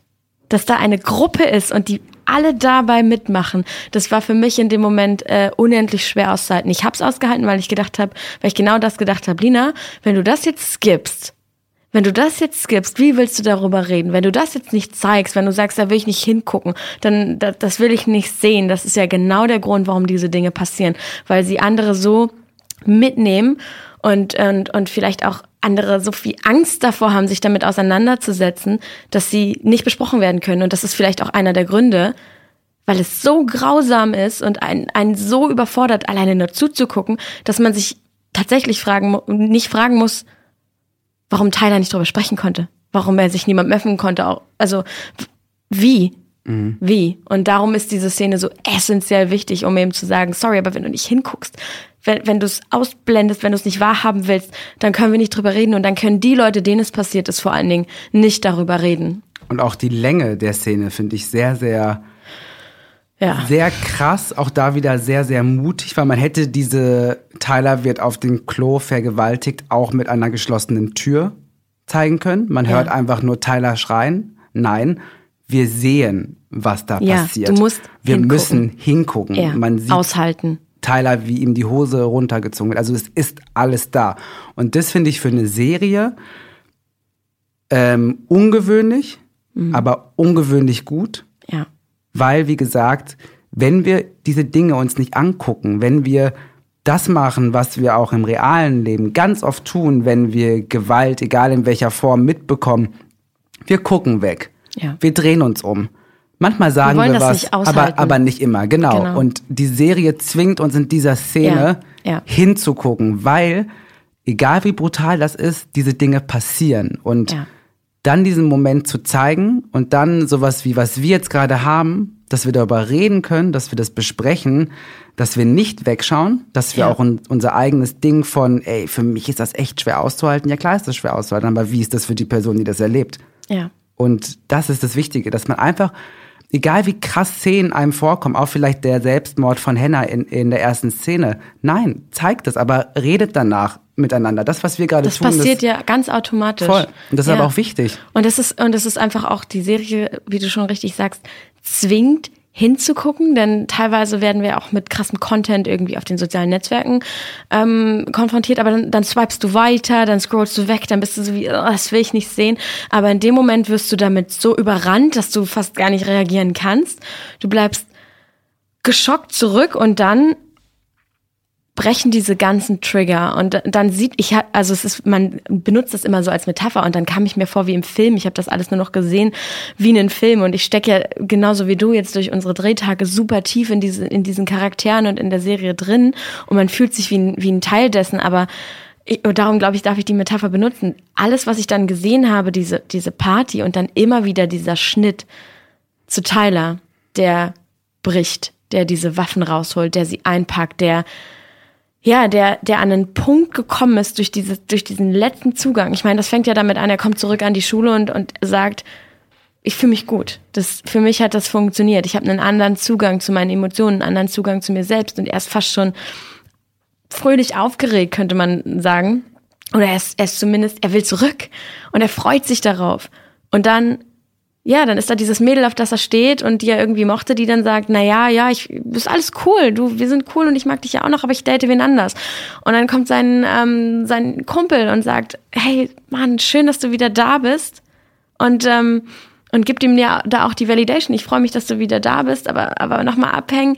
Dass da eine Gruppe ist und die alle dabei mitmachen, das war für mich in dem Moment äh, unendlich schwer auszuhalten. Ich habe es ausgehalten, weil ich gedacht habe, weil ich genau das gedacht habe, Lina, wenn du das jetzt skippst, wenn du das jetzt skippst, wie willst du darüber reden? Wenn du das jetzt nicht zeigst, wenn du sagst, da will ich nicht hingucken, dann das, das will ich nicht sehen. Das ist ja genau der Grund, warum diese Dinge passieren, weil sie andere so mitnehmen und und und vielleicht auch andere so viel Angst davor haben, sich damit auseinanderzusetzen, dass sie nicht besprochen werden können. Und das ist vielleicht auch einer der Gründe, weil es so grausam ist und einen, einen so überfordert, alleine nur zuzugucken, dass man sich tatsächlich fragen, nicht fragen muss, warum Tyler nicht darüber sprechen konnte, warum er sich niemandem öffnen konnte. Also wie? Mhm. Wie? Und darum ist diese Szene so essentiell wichtig, um eben zu sagen, sorry, aber wenn du nicht hinguckst, wenn, wenn du es ausblendest, wenn du es nicht wahrhaben willst, dann können wir nicht drüber reden und dann können die Leute, denen es passiert ist, vor allen Dingen nicht darüber reden. Und auch die Länge der Szene finde ich sehr, sehr, ja. sehr krass. Auch da wieder sehr, sehr mutig, weil man hätte diese Tyler wird auf dem Klo vergewaltigt auch mit einer geschlossenen Tür zeigen können. Man ja. hört einfach nur Tyler schreien. Nein, wir sehen, was da ja, passiert. Du musst wir hingucken. müssen hingucken. Ja, Man sieht aushalten. Tyler, wie ihm die Hose runtergezogen wird. Also es ist alles da. Und das finde ich für eine Serie ähm, ungewöhnlich, mhm. aber ungewöhnlich gut. Ja. Weil, wie gesagt, wenn wir diese Dinge uns nicht angucken, wenn wir das machen, was wir auch im realen Leben ganz oft tun, wenn wir Gewalt, egal in welcher Form, mitbekommen, wir gucken weg. Ja. Wir drehen uns um. Manchmal sagen wir, wir was, aber, aber nicht immer, genau. Genau. Und die Serie zwingt uns in dieser Szene Ja, ja. hinzugucken, weil, egal wie brutal das ist, diese Dinge passieren. Und Ja. dann diesen Moment zu zeigen und dann sowas wie, was wir jetzt gerade haben, dass wir darüber reden können, dass wir das besprechen, dass wir nicht wegschauen, dass wir Ja. auch un unser eigenes Ding von, ey, für mich ist das echt schwer auszuhalten. Ja klar ist das schwer auszuhalten, aber wie ist das für die Person, die das erlebt? Ja. Und das ist das Wichtige, dass man einfach, egal wie krass Szenen einem vorkommen, auch vielleicht der Selbstmord von Hannah in, in der ersten Szene, nein, zeigt es, aber redet danach miteinander. Das, was wir gerade Das tun, passiert das, ja ganz automatisch. voll. Und das ist Ja. aber auch wichtig. Und das ist, und das ist einfach auch die Serie, wie du schon richtig sagst, zwingt hinzugucken, denn teilweise werden wir auch mit krassem Content irgendwie auf den sozialen Netzwerken ähm, konfrontiert, aber dann, dann swipest du weiter, dann scrollst du weg, dann bist du so wie, "Oh, das will ich nicht sehen. Aber in dem Moment wirst du damit so überrannt, dass du fast gar nicht reagieren kannst. Du bleibst geschockt zurück und dann brechen diese ganzen Trigger. Und dann sieht ich also es ist man benutzt das immer so als Metapher. Und dann kam ich mir vor wie im Film. Ich habe das alles nur noch gesehen wie in einem Film. Und ich stecke ja genauso wie du jetzt durch unsere Drehtage super tief in diese in diesen Charakteren und in der Serie drin. Und man fühlt sich wie ein, wie ein Teil dessen. Aber ich, und darum glaube ich darf ich die Metapher benutzen. Alles was ich dann gesehen habe diese diese Party und dann immer wieder dieser Schnitt zu Tyler der bricht der diese Waffen rausholt der sie einpackt der ja, der, der an einen Punkt gekommen ist durch, diese, durch diesen letzten Zugang. Ich meine, das fängt ja damit an, er kommt zurück an die Schule und, und sagt, ich fühle mich gut. Das, für mich hat das funktioniert. Ich habe einen anderen Zugang zu meinen Emotionen, einen anderen Zugang zu mir selbst und er ist fast schon fröhlich aufgeregt, könnte man sagen. Oder er ist, er ist zumindest, er will zurück und er freut sich darauf. Und dann ja, dann ist da dieses Mädel, auf das er steht und die er irgendwie mochte, die dann sagt, na ja, ja, ich, ist alles cool, du, wir sind cool und ich mag dich ja auch noch, aber ich date wen anders. Und dann kommt sein, ähm, sein Kumpel und sagt, hey, Mann, schön, dass du wieder da bist. Und, ähm, und gibt ihm ja da auch die Validation. Ich freue mich, dass du wieder da bist, aber, aber nochmal abhängen.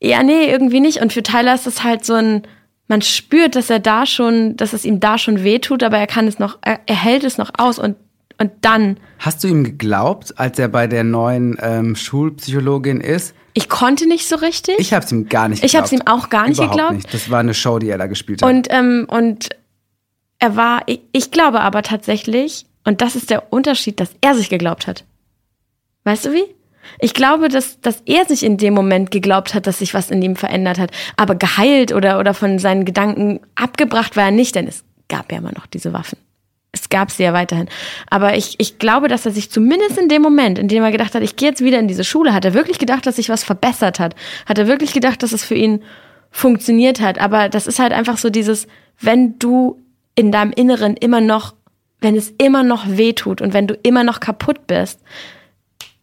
Ja, nee, irgendwie nicht. Und für Tyler ist das halt so ein, man spürt, dass er da schon, dass es ihm da schon wehtut, aber er kann es noch, er, er hält es noch aus und und dann. Hast du ihm geglaubt, als er bei der neuen ähm, Schulpsychologin ist? Ich konnte nicht so richtig. Ich habe es ihm gar nicht geglaubt. Ich habe es ihm auch gar nicht Überhaupt geglaubt. Nicht. Das war eine Show, die er da gespielt hat. Und, ähm, und er war, ich, ich glaube aber tatsächlich, und das ist der Unterschied, dass er sich geglaubt hat. Weißt du wie? Ich glaube, dass, dass er sich in dem Moment geglaubt hat, dass sich was in ihm verändert hat. Aber geheilt oder, oder von seinen Gedanken abgebracht war er nicht, denn es gab ja immer noch diese Waffen es gab sie ja weiterhin. Aber ich, ich glaube, dass er sich zumindest in dem Moment, in dem er gedacht hat, ich gehe jetzt wieder in diese Schule, hat er wirklich gedacht, dass sich was verbessert hat. Hat er wirklich gedacht, dass es für ihn funktioniert hat. Aber das ist halt einfach so dieses, wenn du in deinem Inneren immer noch, wenn es immer noch weh tut und wenn du immer noch kaputt bist,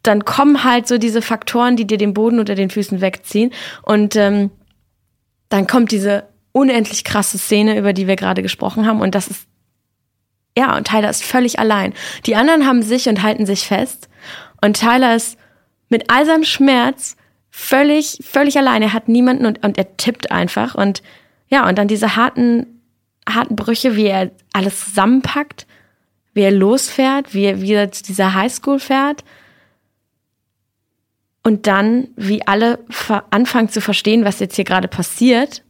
dann kommen halt so diese Faktoren, die dir den Boden unter den Füßen wegziehen. Und ähm, dann kommt diese unendlich krasse Szene, über die wir gerade gesprochen haben. Und das ist ja, und Tyler ist völlig allein. Die anderen haben sich und halten sich fest. Und Tyler ist mit all seinem Schmerz völlig, völlig allein. Er hat niemanden und, und er tippt einfach. Und ja, und dann diese harten, harten Brüche, wie er alles zusammenpackt, wie er losfährt, wie er wieder zu dieser Highschool fährt. Und dann, wie alle anfangen zu verstehen, was jetzt hier gerade passiert.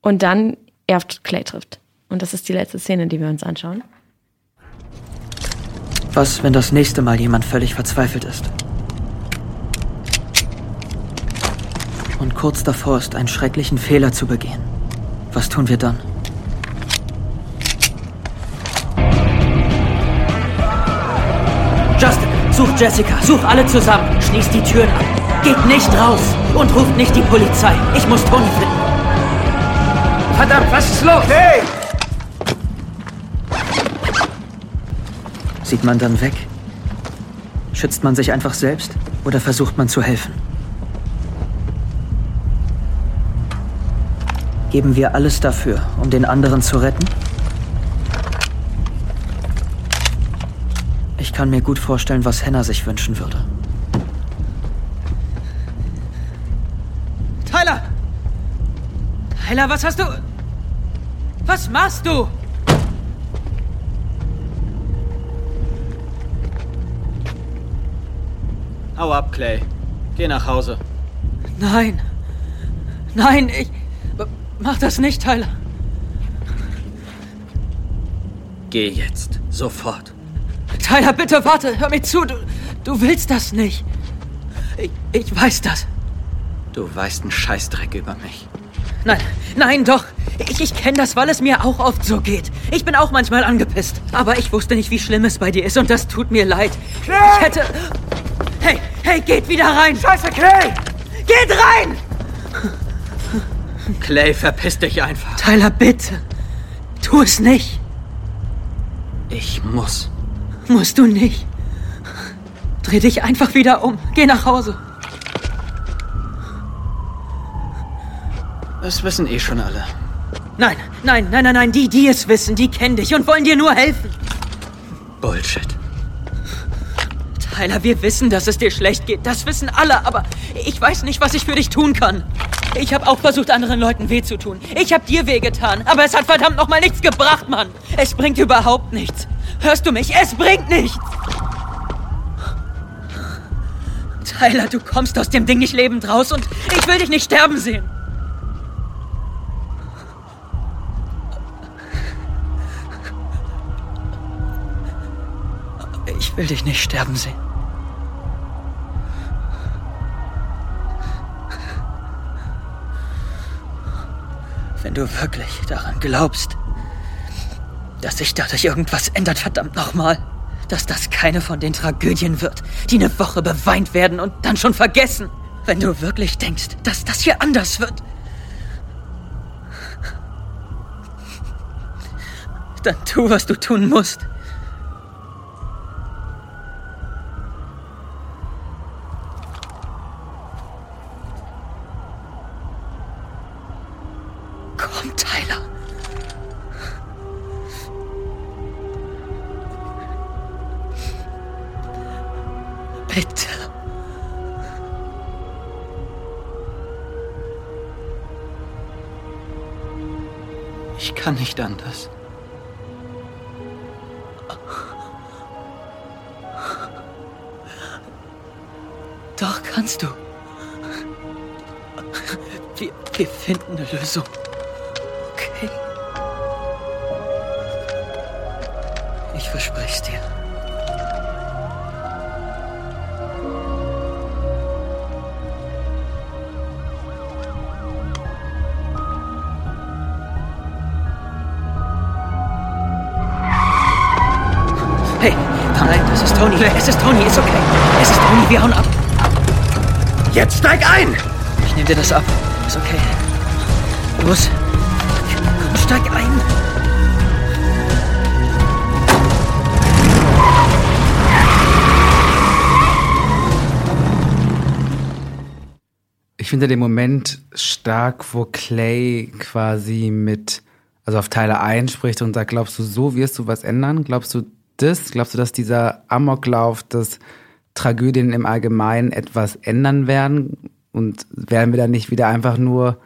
Und dann er auf Clay trifft. Und das ist die letzte Szene, die wir uns anschauen. Was, wenn das nächste Mal jemand völlig verzweifelt ist? Und kurz davor ist, einen schrecklichen Fehler zu begehen. Was tun wir dann? Justin, such Jessica, such alle zusammen. Schließt die Türen ab. Geht nicht raus und ruft nicht die Polizei. Ich muss Tony finden. Verdammt, was ist los? Hey! Sieht man dann weg? Schützt man sich einfach selbst oder versucht man zu helfen? Geben wir alles dafür, um den anderen zu retten? Ich kann mir gut vorstellen, was Hannah sich wünschen würde. Tyler! Tyler, was hast du... Was machst du? Hau ab, Clay. Geh nach Hause. Nein. Nein, ich. Mach das nicht, Tyler. Geh jetzt. Sofort. Tyler, bitte warte. Hör mir zu. Du, du willst das nicht. Ich, ich weiß das. Du weißt einen Scheißdreck über mich. Nein, nein, doch. Ich, ich kenne das, weil es mir auch oft so geht. Ich bin auch manchmal angepisst. Aber ich wusste nicht, wie schlimm es bei dir ist und das tut mir leid. Clay! Ich hätte. Hey, hey, geht wieder rein! Scheiße, Clay! Geht rein! Clay, verpiss dich einfach. Tyler, bitte. Tu es nicht. Ich muss. Musst du nicht. Dreh dich einfach wieder um. Geh nach Hause. Das wissen eh schon alle. Nein, nein, nein, nein, nein. Die, die es wissen, die kennen dich und wollen dir nur helfen. Bullshit. Tyler, wir wissen, dass es dir schlecht geht. Das wissen alle, aber ich weiß nicht, was ich für dich tun kann. Ich habe auch versucht, anderen Leuten weh zu tun. Ich habe dir weh getan, aber es hat verdammt noch mal nichts gebracht, Mann. Es bringt überhaupt nichts. Hörst du mich? Es bringt nichts. Tyler, du kommst aus dem Ding nicht lebend raus und ich will dich nicht sterben sehen. Ich will dich nicht sterben sehen. Wenn du wirklich daran glaubst, dass sich dadurch irgendwas ändert, verdammt nochmal, dass das keine von den Tragödien wird, die eine Woche beweint werden und dann schon vergessen. Wenn du wirklich denkst, dass das hier anders wird, dann tu, was du tun musst. Bitte. Ich kann nicht anders. Doch, kannst du. Wir, wir finden eine Lösung. Es ist Tony, ist okay. Es ist Tony, wir hauen ab. Jetzt steig ein! Ich nehme dir das ab. Ist okay. Los. Komm, steig ein. Ich finde den Moment stark, wo Clay quasi mit, also auf Teile einspricht und sagt, glaubst du, so wirst du was ändern? Glaubst du das? Glaubst du, dass dieser Amoklauf, dass Tragödien im Allgemeinen etwas ändern werden? Und werden wir dann nicht wieder einfach nur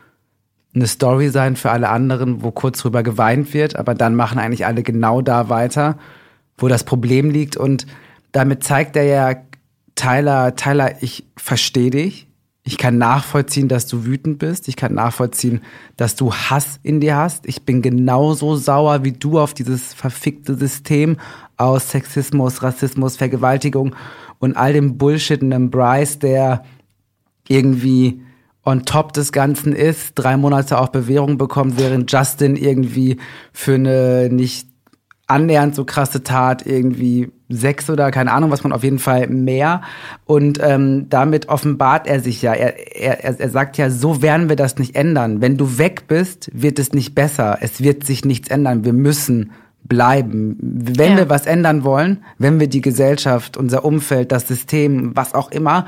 eine Story sein für alle anderen, wo kurz drüber geweint wird, aber dann machen eigentlich alle genau da weiter, wo das Problem liegt. Und damit zeigt er ja, Tyler, Tyler, ich verstehe dich. Ich kann nachvollziehen, dass du wütend bist. Ich kann nachvollziehen, dass du Hass in dir hast. Ich bin genauso sauer wie du auf dieses verfickte System aus Sexismus, Rassismus, Vergewaltigung und all dem Bullshit in einem Bryce, der irgendwie on top des Ganzen ist, drei Monate auf Bewährung bekommt, während Justin irgendwie für eine nicht annähernd so krasse Tat irgendwie sechs oder keine Ahnung, was man auf jeden Fall mehr. Und ähm, damit offenbart er sich ja. Er, er, er sagt ja, so werden wir das nicht ändern. Wenn du weg bist, wird es nicht besser. Es wird sich nichts ändern. Wir müssen bleiben. Wenn Ja. wir was ändern wollen, wenn wir die Gesellschaft, unser Umfeld, das System, was auch immer,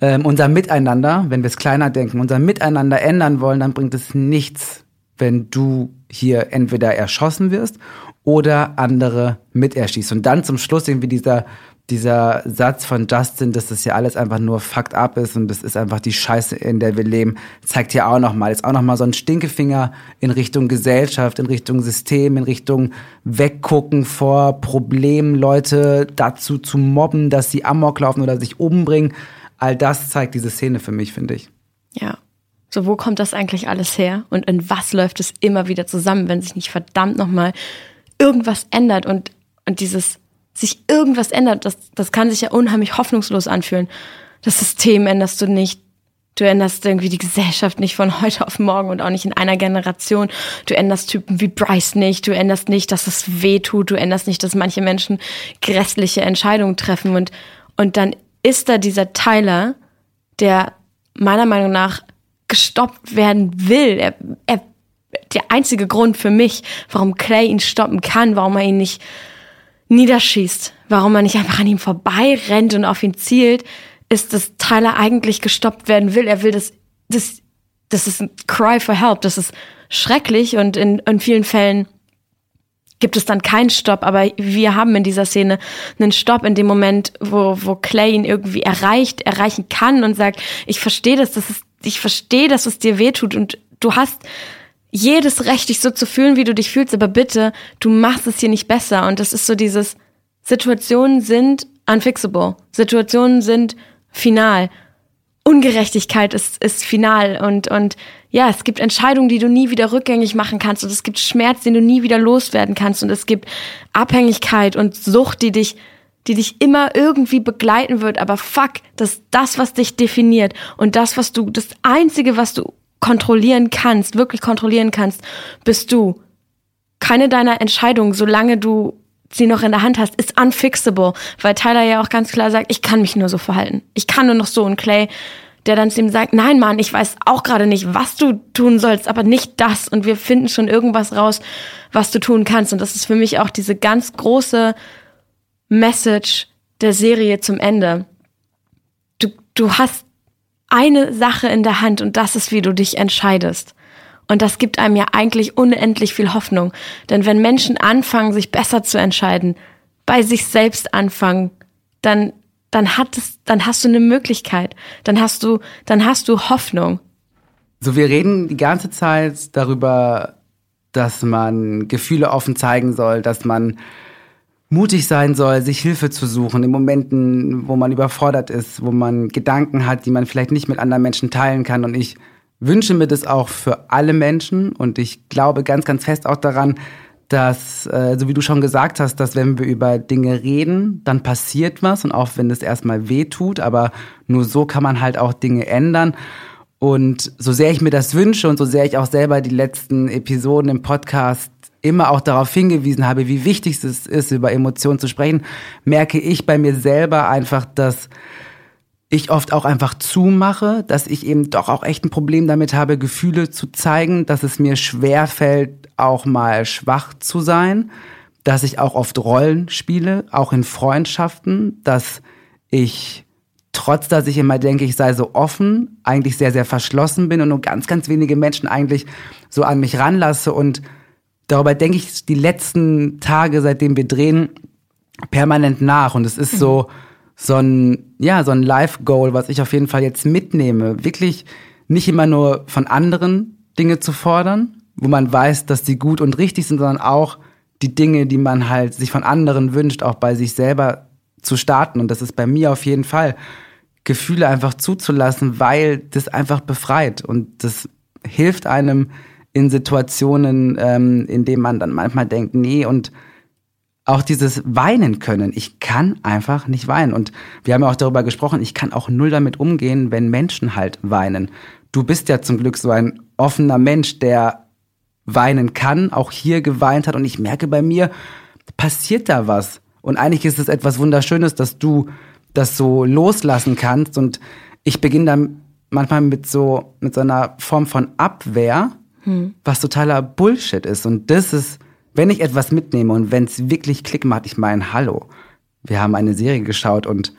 ähm, unser Miteinander, wenn wir es kleiner denken, unser Miteinander ändern wollen, dann bringt es nichts, wenn du hier entweder erschossen wirst oder andere mit erschießt. Und dann zum Schluss irgendwie dieser, dieser Satz von Justin, dass das ja alles einfach nur fucked up ist und das ist einfach die Scheiße, in der wir leben, zeigt ja auch nochmal, ist auch nochmal so ein Stinkefinger in Richtung Gesellschaft, in Richtung System, in Richtung Weggucken vor Problemen, Leute dazu zu mobben, dass sie Amok laufen oder sich umbringen. All das zeigt diese Szene für mich, finde ich. Ja. So, wo kommt das eigentlich alles her? Und in was läuft es immer wieder zusammen, wenn sich nicht verdammt nochmal irgendwas ändert und, und dieses sich irgendwas ändert, das, das kann sich ja unheimlich hoffnungslos anfühlen. Das System änderst du nicht. Du änderst irgendwie die Gesellschaft nicht von heute auf morgen und auch nicht in einer Generation. Du änderst Typen wie Bryce nicht. Du änderst nicht, dass es weh tut. Du änderst nicht, dass manche Menschen grässliche Entscheidungen treffen. Und, und dann ist da dieser Tyler, der meiner Meinung nach gestoppt werden will. Er, er, der einzige Grund für mich, warum Clay ihn stoppen kann, warum er ihn nicht niederschießt, warum er nicht einfach an ihm vorbei rennt und auf ihn zielt, ist, dass Tyler eigentlich gestoppt werden will. Er will das, das, das ist ein Cry for Help. Das ist schrecklich und in, in vielen Fällen gibt es dann keinen Stopp, aber wir haben in dieser Szene einen Stopp in dem Moment, wo, wo Clay ihn irgendwie erreicht, erreichen kann und sagt, ich verstehe das, das ist, ich verstehe, dass es dir wehtut und du hast jedes Recht, dich so zu fühlen, wie du dich fühlst, aber bitte, du machst es hier nicht besser. Und das ist so dieses, Situationen sind unfixable. Situationen sind final. Ungerechtigkeit ist, ist final und, und ja, es gibt Entscheidungen, die du nie wieder rückgängig machen kannst und es gibt Schmerz, den du nie wieder loswerden kannst und es gibt Abhängigkeit und Sucht, die dich, die dich immer irgendwie begleiten wird, aber fuck, das ist das, was dich definiert und das, was du, das einzige, was du kontrollieren kannst, wirklich kontrollieren kannst, bist du. Keine deiner Entscheidungen, solange du sie noch in der Hand hast, ist unfixable, weil Tyler ja auch ganz klar sagt, ich kann mich nur so verhalten. Ich kann nur noch so. Und Clay, der dann zu ihm sagt, nein, Mann, ich weiß auch gerade nicht, was du tun sollst, aber nicht das. Und wir finden schon irgendwas raus, was du tun kannst. Und das ist für mich auch diese ganz große Message der Serie zum Ende. Du, du hast eine Sache in der Hand und das ist, wie du dich entscheidest. Und das gibt einem ja eigentlich unendlich viel Hoffnung. Denn wenn Menschen anfangen, sich besser zu entscheiden, bei sich selbst anfangen, dann, dann hat es, dann hast du eine Möglichkeit. Dann hast du, dann hast du Hoffnung. So, wir reden die ganze Zeit darüber, dass man Gefühle offen zeigen soll, dass man mutig sein soll, sich Hilfe zu suchen in Momenten, wo man überfordert ist, wo man Gedanken hat, die man vielleicht nicht mit anderen Menschen teilen kann. Und ich wünsche mir das auch für alle Menschen und ich glaube ganz, ganz fest auch daran, dass, äh, so wie du schon gesagt hast, dass wenn wir über Dinge reden, dann passiert was und auch wenn es erstmal weh tut, aber nur so kann man halt auch Dinge ändern. Und so sehr ich mir das wünsche und so sehr ich auch selber die letzten Episoden im Podcast immer auch darauf hingewiesen habe, wie wichtig es ist, über Emotionen zu sprechen, merke ich bei mir selber einfach, dass ich oft auch einfach zumache, dass ich eben doch auch echt ein Problem damit habe, Gefühle zu zeigen, dass es mir schwer fällt, auch mal schwach zu sein, dass ich auch oft Rollen spiele, auch in Freundschaften, dass ich trotz dass ich immer denke, ich sei so offen, eigentlich sehr, sehr verschlossen bin und nur ganz, ganz wenige Menschen eigentlich so an mich ranlasse und darüber denke ich die letzten Tage, seitdem wir drehen, permanent nach und es ist so, mhm so ein, ja, so ein Life-Goal, was ich auf jeden Fall jetzt mitnehme. Wirklich nicht immer nur von anderen Dinge zu fordern, wo man weiß, dass die gut und richtig sind, sondern auch die Dinge, die man halt sich von anderen wünscht, auch bei sich selber zu starten. Und das ist bei mir auf jeden Fall, Gefühle einfach zuzulassen, weil das einfach befreit. Und das hilft einem in Situationen, ähm, in denen man dann manchmal denkt, nee, und auch dieses Weinen können. Ich kann einfach nicht weinen. Und wir haben ja auch darüber gesprochen, ich kann auch null damit umgehen, wenn Menschen halt weinen. Du bist ja zum Glück so ein offener Mensch, der weinen kann, auch hier geweint hat. Und ich merke bei mir, passiert da was. Und eigentlich ist es etwas Wunderschönes, dass du das so loslassen kannst. Und ich beginne dann manchmal mit so, mit so einer Form von Abwehr, hm. was totaler Bullshit ist. Und das ist wenn ich etwas mitnehme und wenn es wirklich Klick macht, ich meine, hallo, wir haben eine Serie geschaut und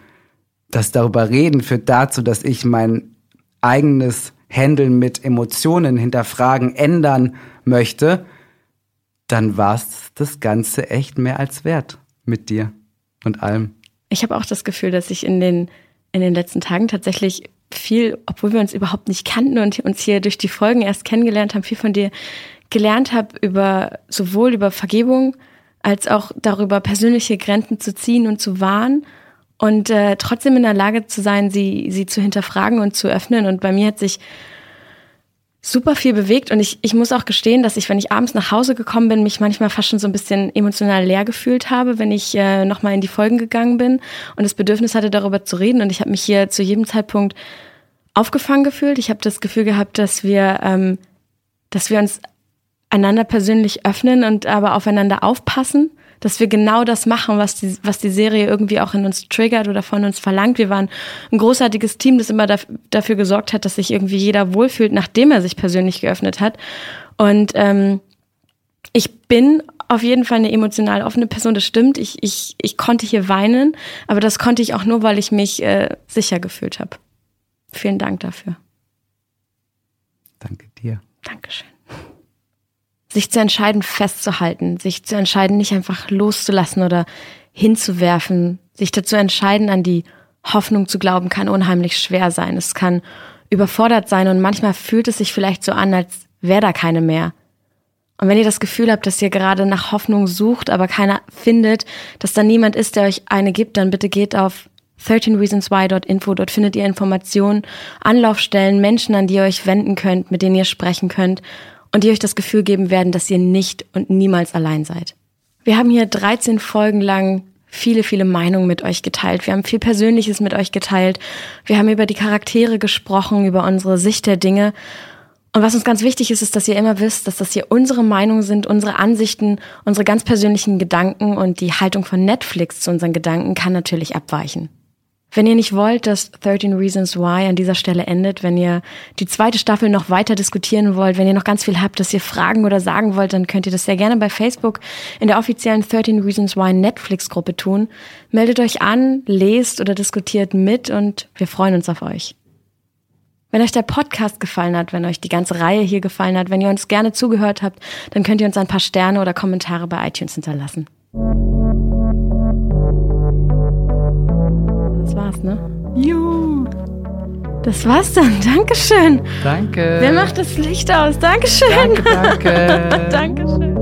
das darüber reden führt dazu, dass ich mein eigenes Handeln mit Emotionen hinterfragen, ändern möchte, dann war es das Ganze echt mehr als wert mit dir und allem. Ich habe auch das Gefühl, dass ich in den, in den letzten Tagen tatsächlich viel, obwohl wir uns überhaupt nicht kannten und uns hier durch die Folgen erst kennengelernt haben, viel von dir gelernt habe über sowohl über Vergebung als auch darüber persönliche Grenzen zu ziehen und zu wahren und äh, trotzdem in der Lage zu sein, sie sie zu hinterfragen und zu öffnen. Und bei mir hat sich super viel bewegt und ich, ich muss auch gestehen, dass ich, wenn ich abends nach Hause gekommen bin, mich manchmal fast schon so ein bisschen emotional leer gefühlt habe, wenn ich äh, nochmal in die Folgen gegangen bin und das Bedürfnis hatte, darüber zu reden. Und ich habe mich hier zu jedem Zeitpunkt aufgefangen gefühlt. Ich habe das Gefühl gehabt, dass wir, ähm, dass wir uns einander persönlich öffnen und aber aufeinander aufpassen, dass wir genau das machen, was die, was die Serie irgendwie auch in uns triggert oder von uns verlangt. Wir waren ein großartiges Team, das immer dafür gesorgt hat, dass sich irgendwie jeder wohlfühlt, nachdem er sich persönlich geöffnet hat. Und ähm, ich bin auf jeden Fall eine emotional offene Person, das stimmt. Ich, ich, ich konnte hier weinen, aber das konnte ich auch nur, weil ich mich äh, sicher gefühlt habe. Vielen Dank dafür. Danke dir. Dankeschön sich zu entscheiden, festzuhalten, sich zu entscheiden, nicht einfach loszulassen oder hinzuwerfen, sich dazu entscheiden, an die Hoffnung zu glauben, kann unheimlich schwer sein. Es kann überfordert sein und manchmal fühlt es sich vielleicht so an, als wäre da keine mehr. Und wenn ihr das Gefühl habt, dass ihr gerade nach Hoffnung sucht, aber keiner findet, dass da niemand ist, der euch eine gibt, dann bitte geht auf 13reasonswhy.info. Dort findet ihr Informationen, Anlaufstellen, Menschen, an die ihr euch wenden könnt, mit denen ihr sprechen könnt und die euch das Gefühl geben werden, dass ihr nicht und niemals allein seid. Wir haben hier 13 Folgen lang viele, viele Meinungen mit euch geteilt. Wir haben viel Persönliches mit euch geteilt. Wir haben über die Charaktere gesprochen, über unsere Sicht der Dinge. Und was uns ganz wichtig ist, ist, dass ihr immer wisst, dass das hier unsere Meinungen sind, unsere Ansichten, unsere ganz persönlichen Gedanken und die Haltung von Netflix zu unseren Gedanken kann natürlich abweichen. Wenn ihr nicht wollt, dass 13 Reasons Why an dieser Stelle endet, wenn ihr die zweite Staffel noch weiter diskutieren wollt, wenn ihr noch ganz viel habt, das ihr fragen oder sagen wollt, dann könnt ihr das sehr gerne bei Facebook in der offiziellen 13 Reasons Why Netflix Gruppe tun. Meldet euch an, lest oder diskutiert mit und wir freuen uns auf euch. Wenn euch der Podcast gefallen hat, wenn euch die ganze Reihe hier gefallen hat, wenn ihr uns gerne zugehört habt, dann könnt ihr uns ein paar Sterne oder Kommentare bei iTunes hinterlassen. Das war's, ne? Juhu. Das war's dann. Dankeschön. Danke. Wer macht das Licht aus? Dankeschön. Danke, danke. Dankeschön.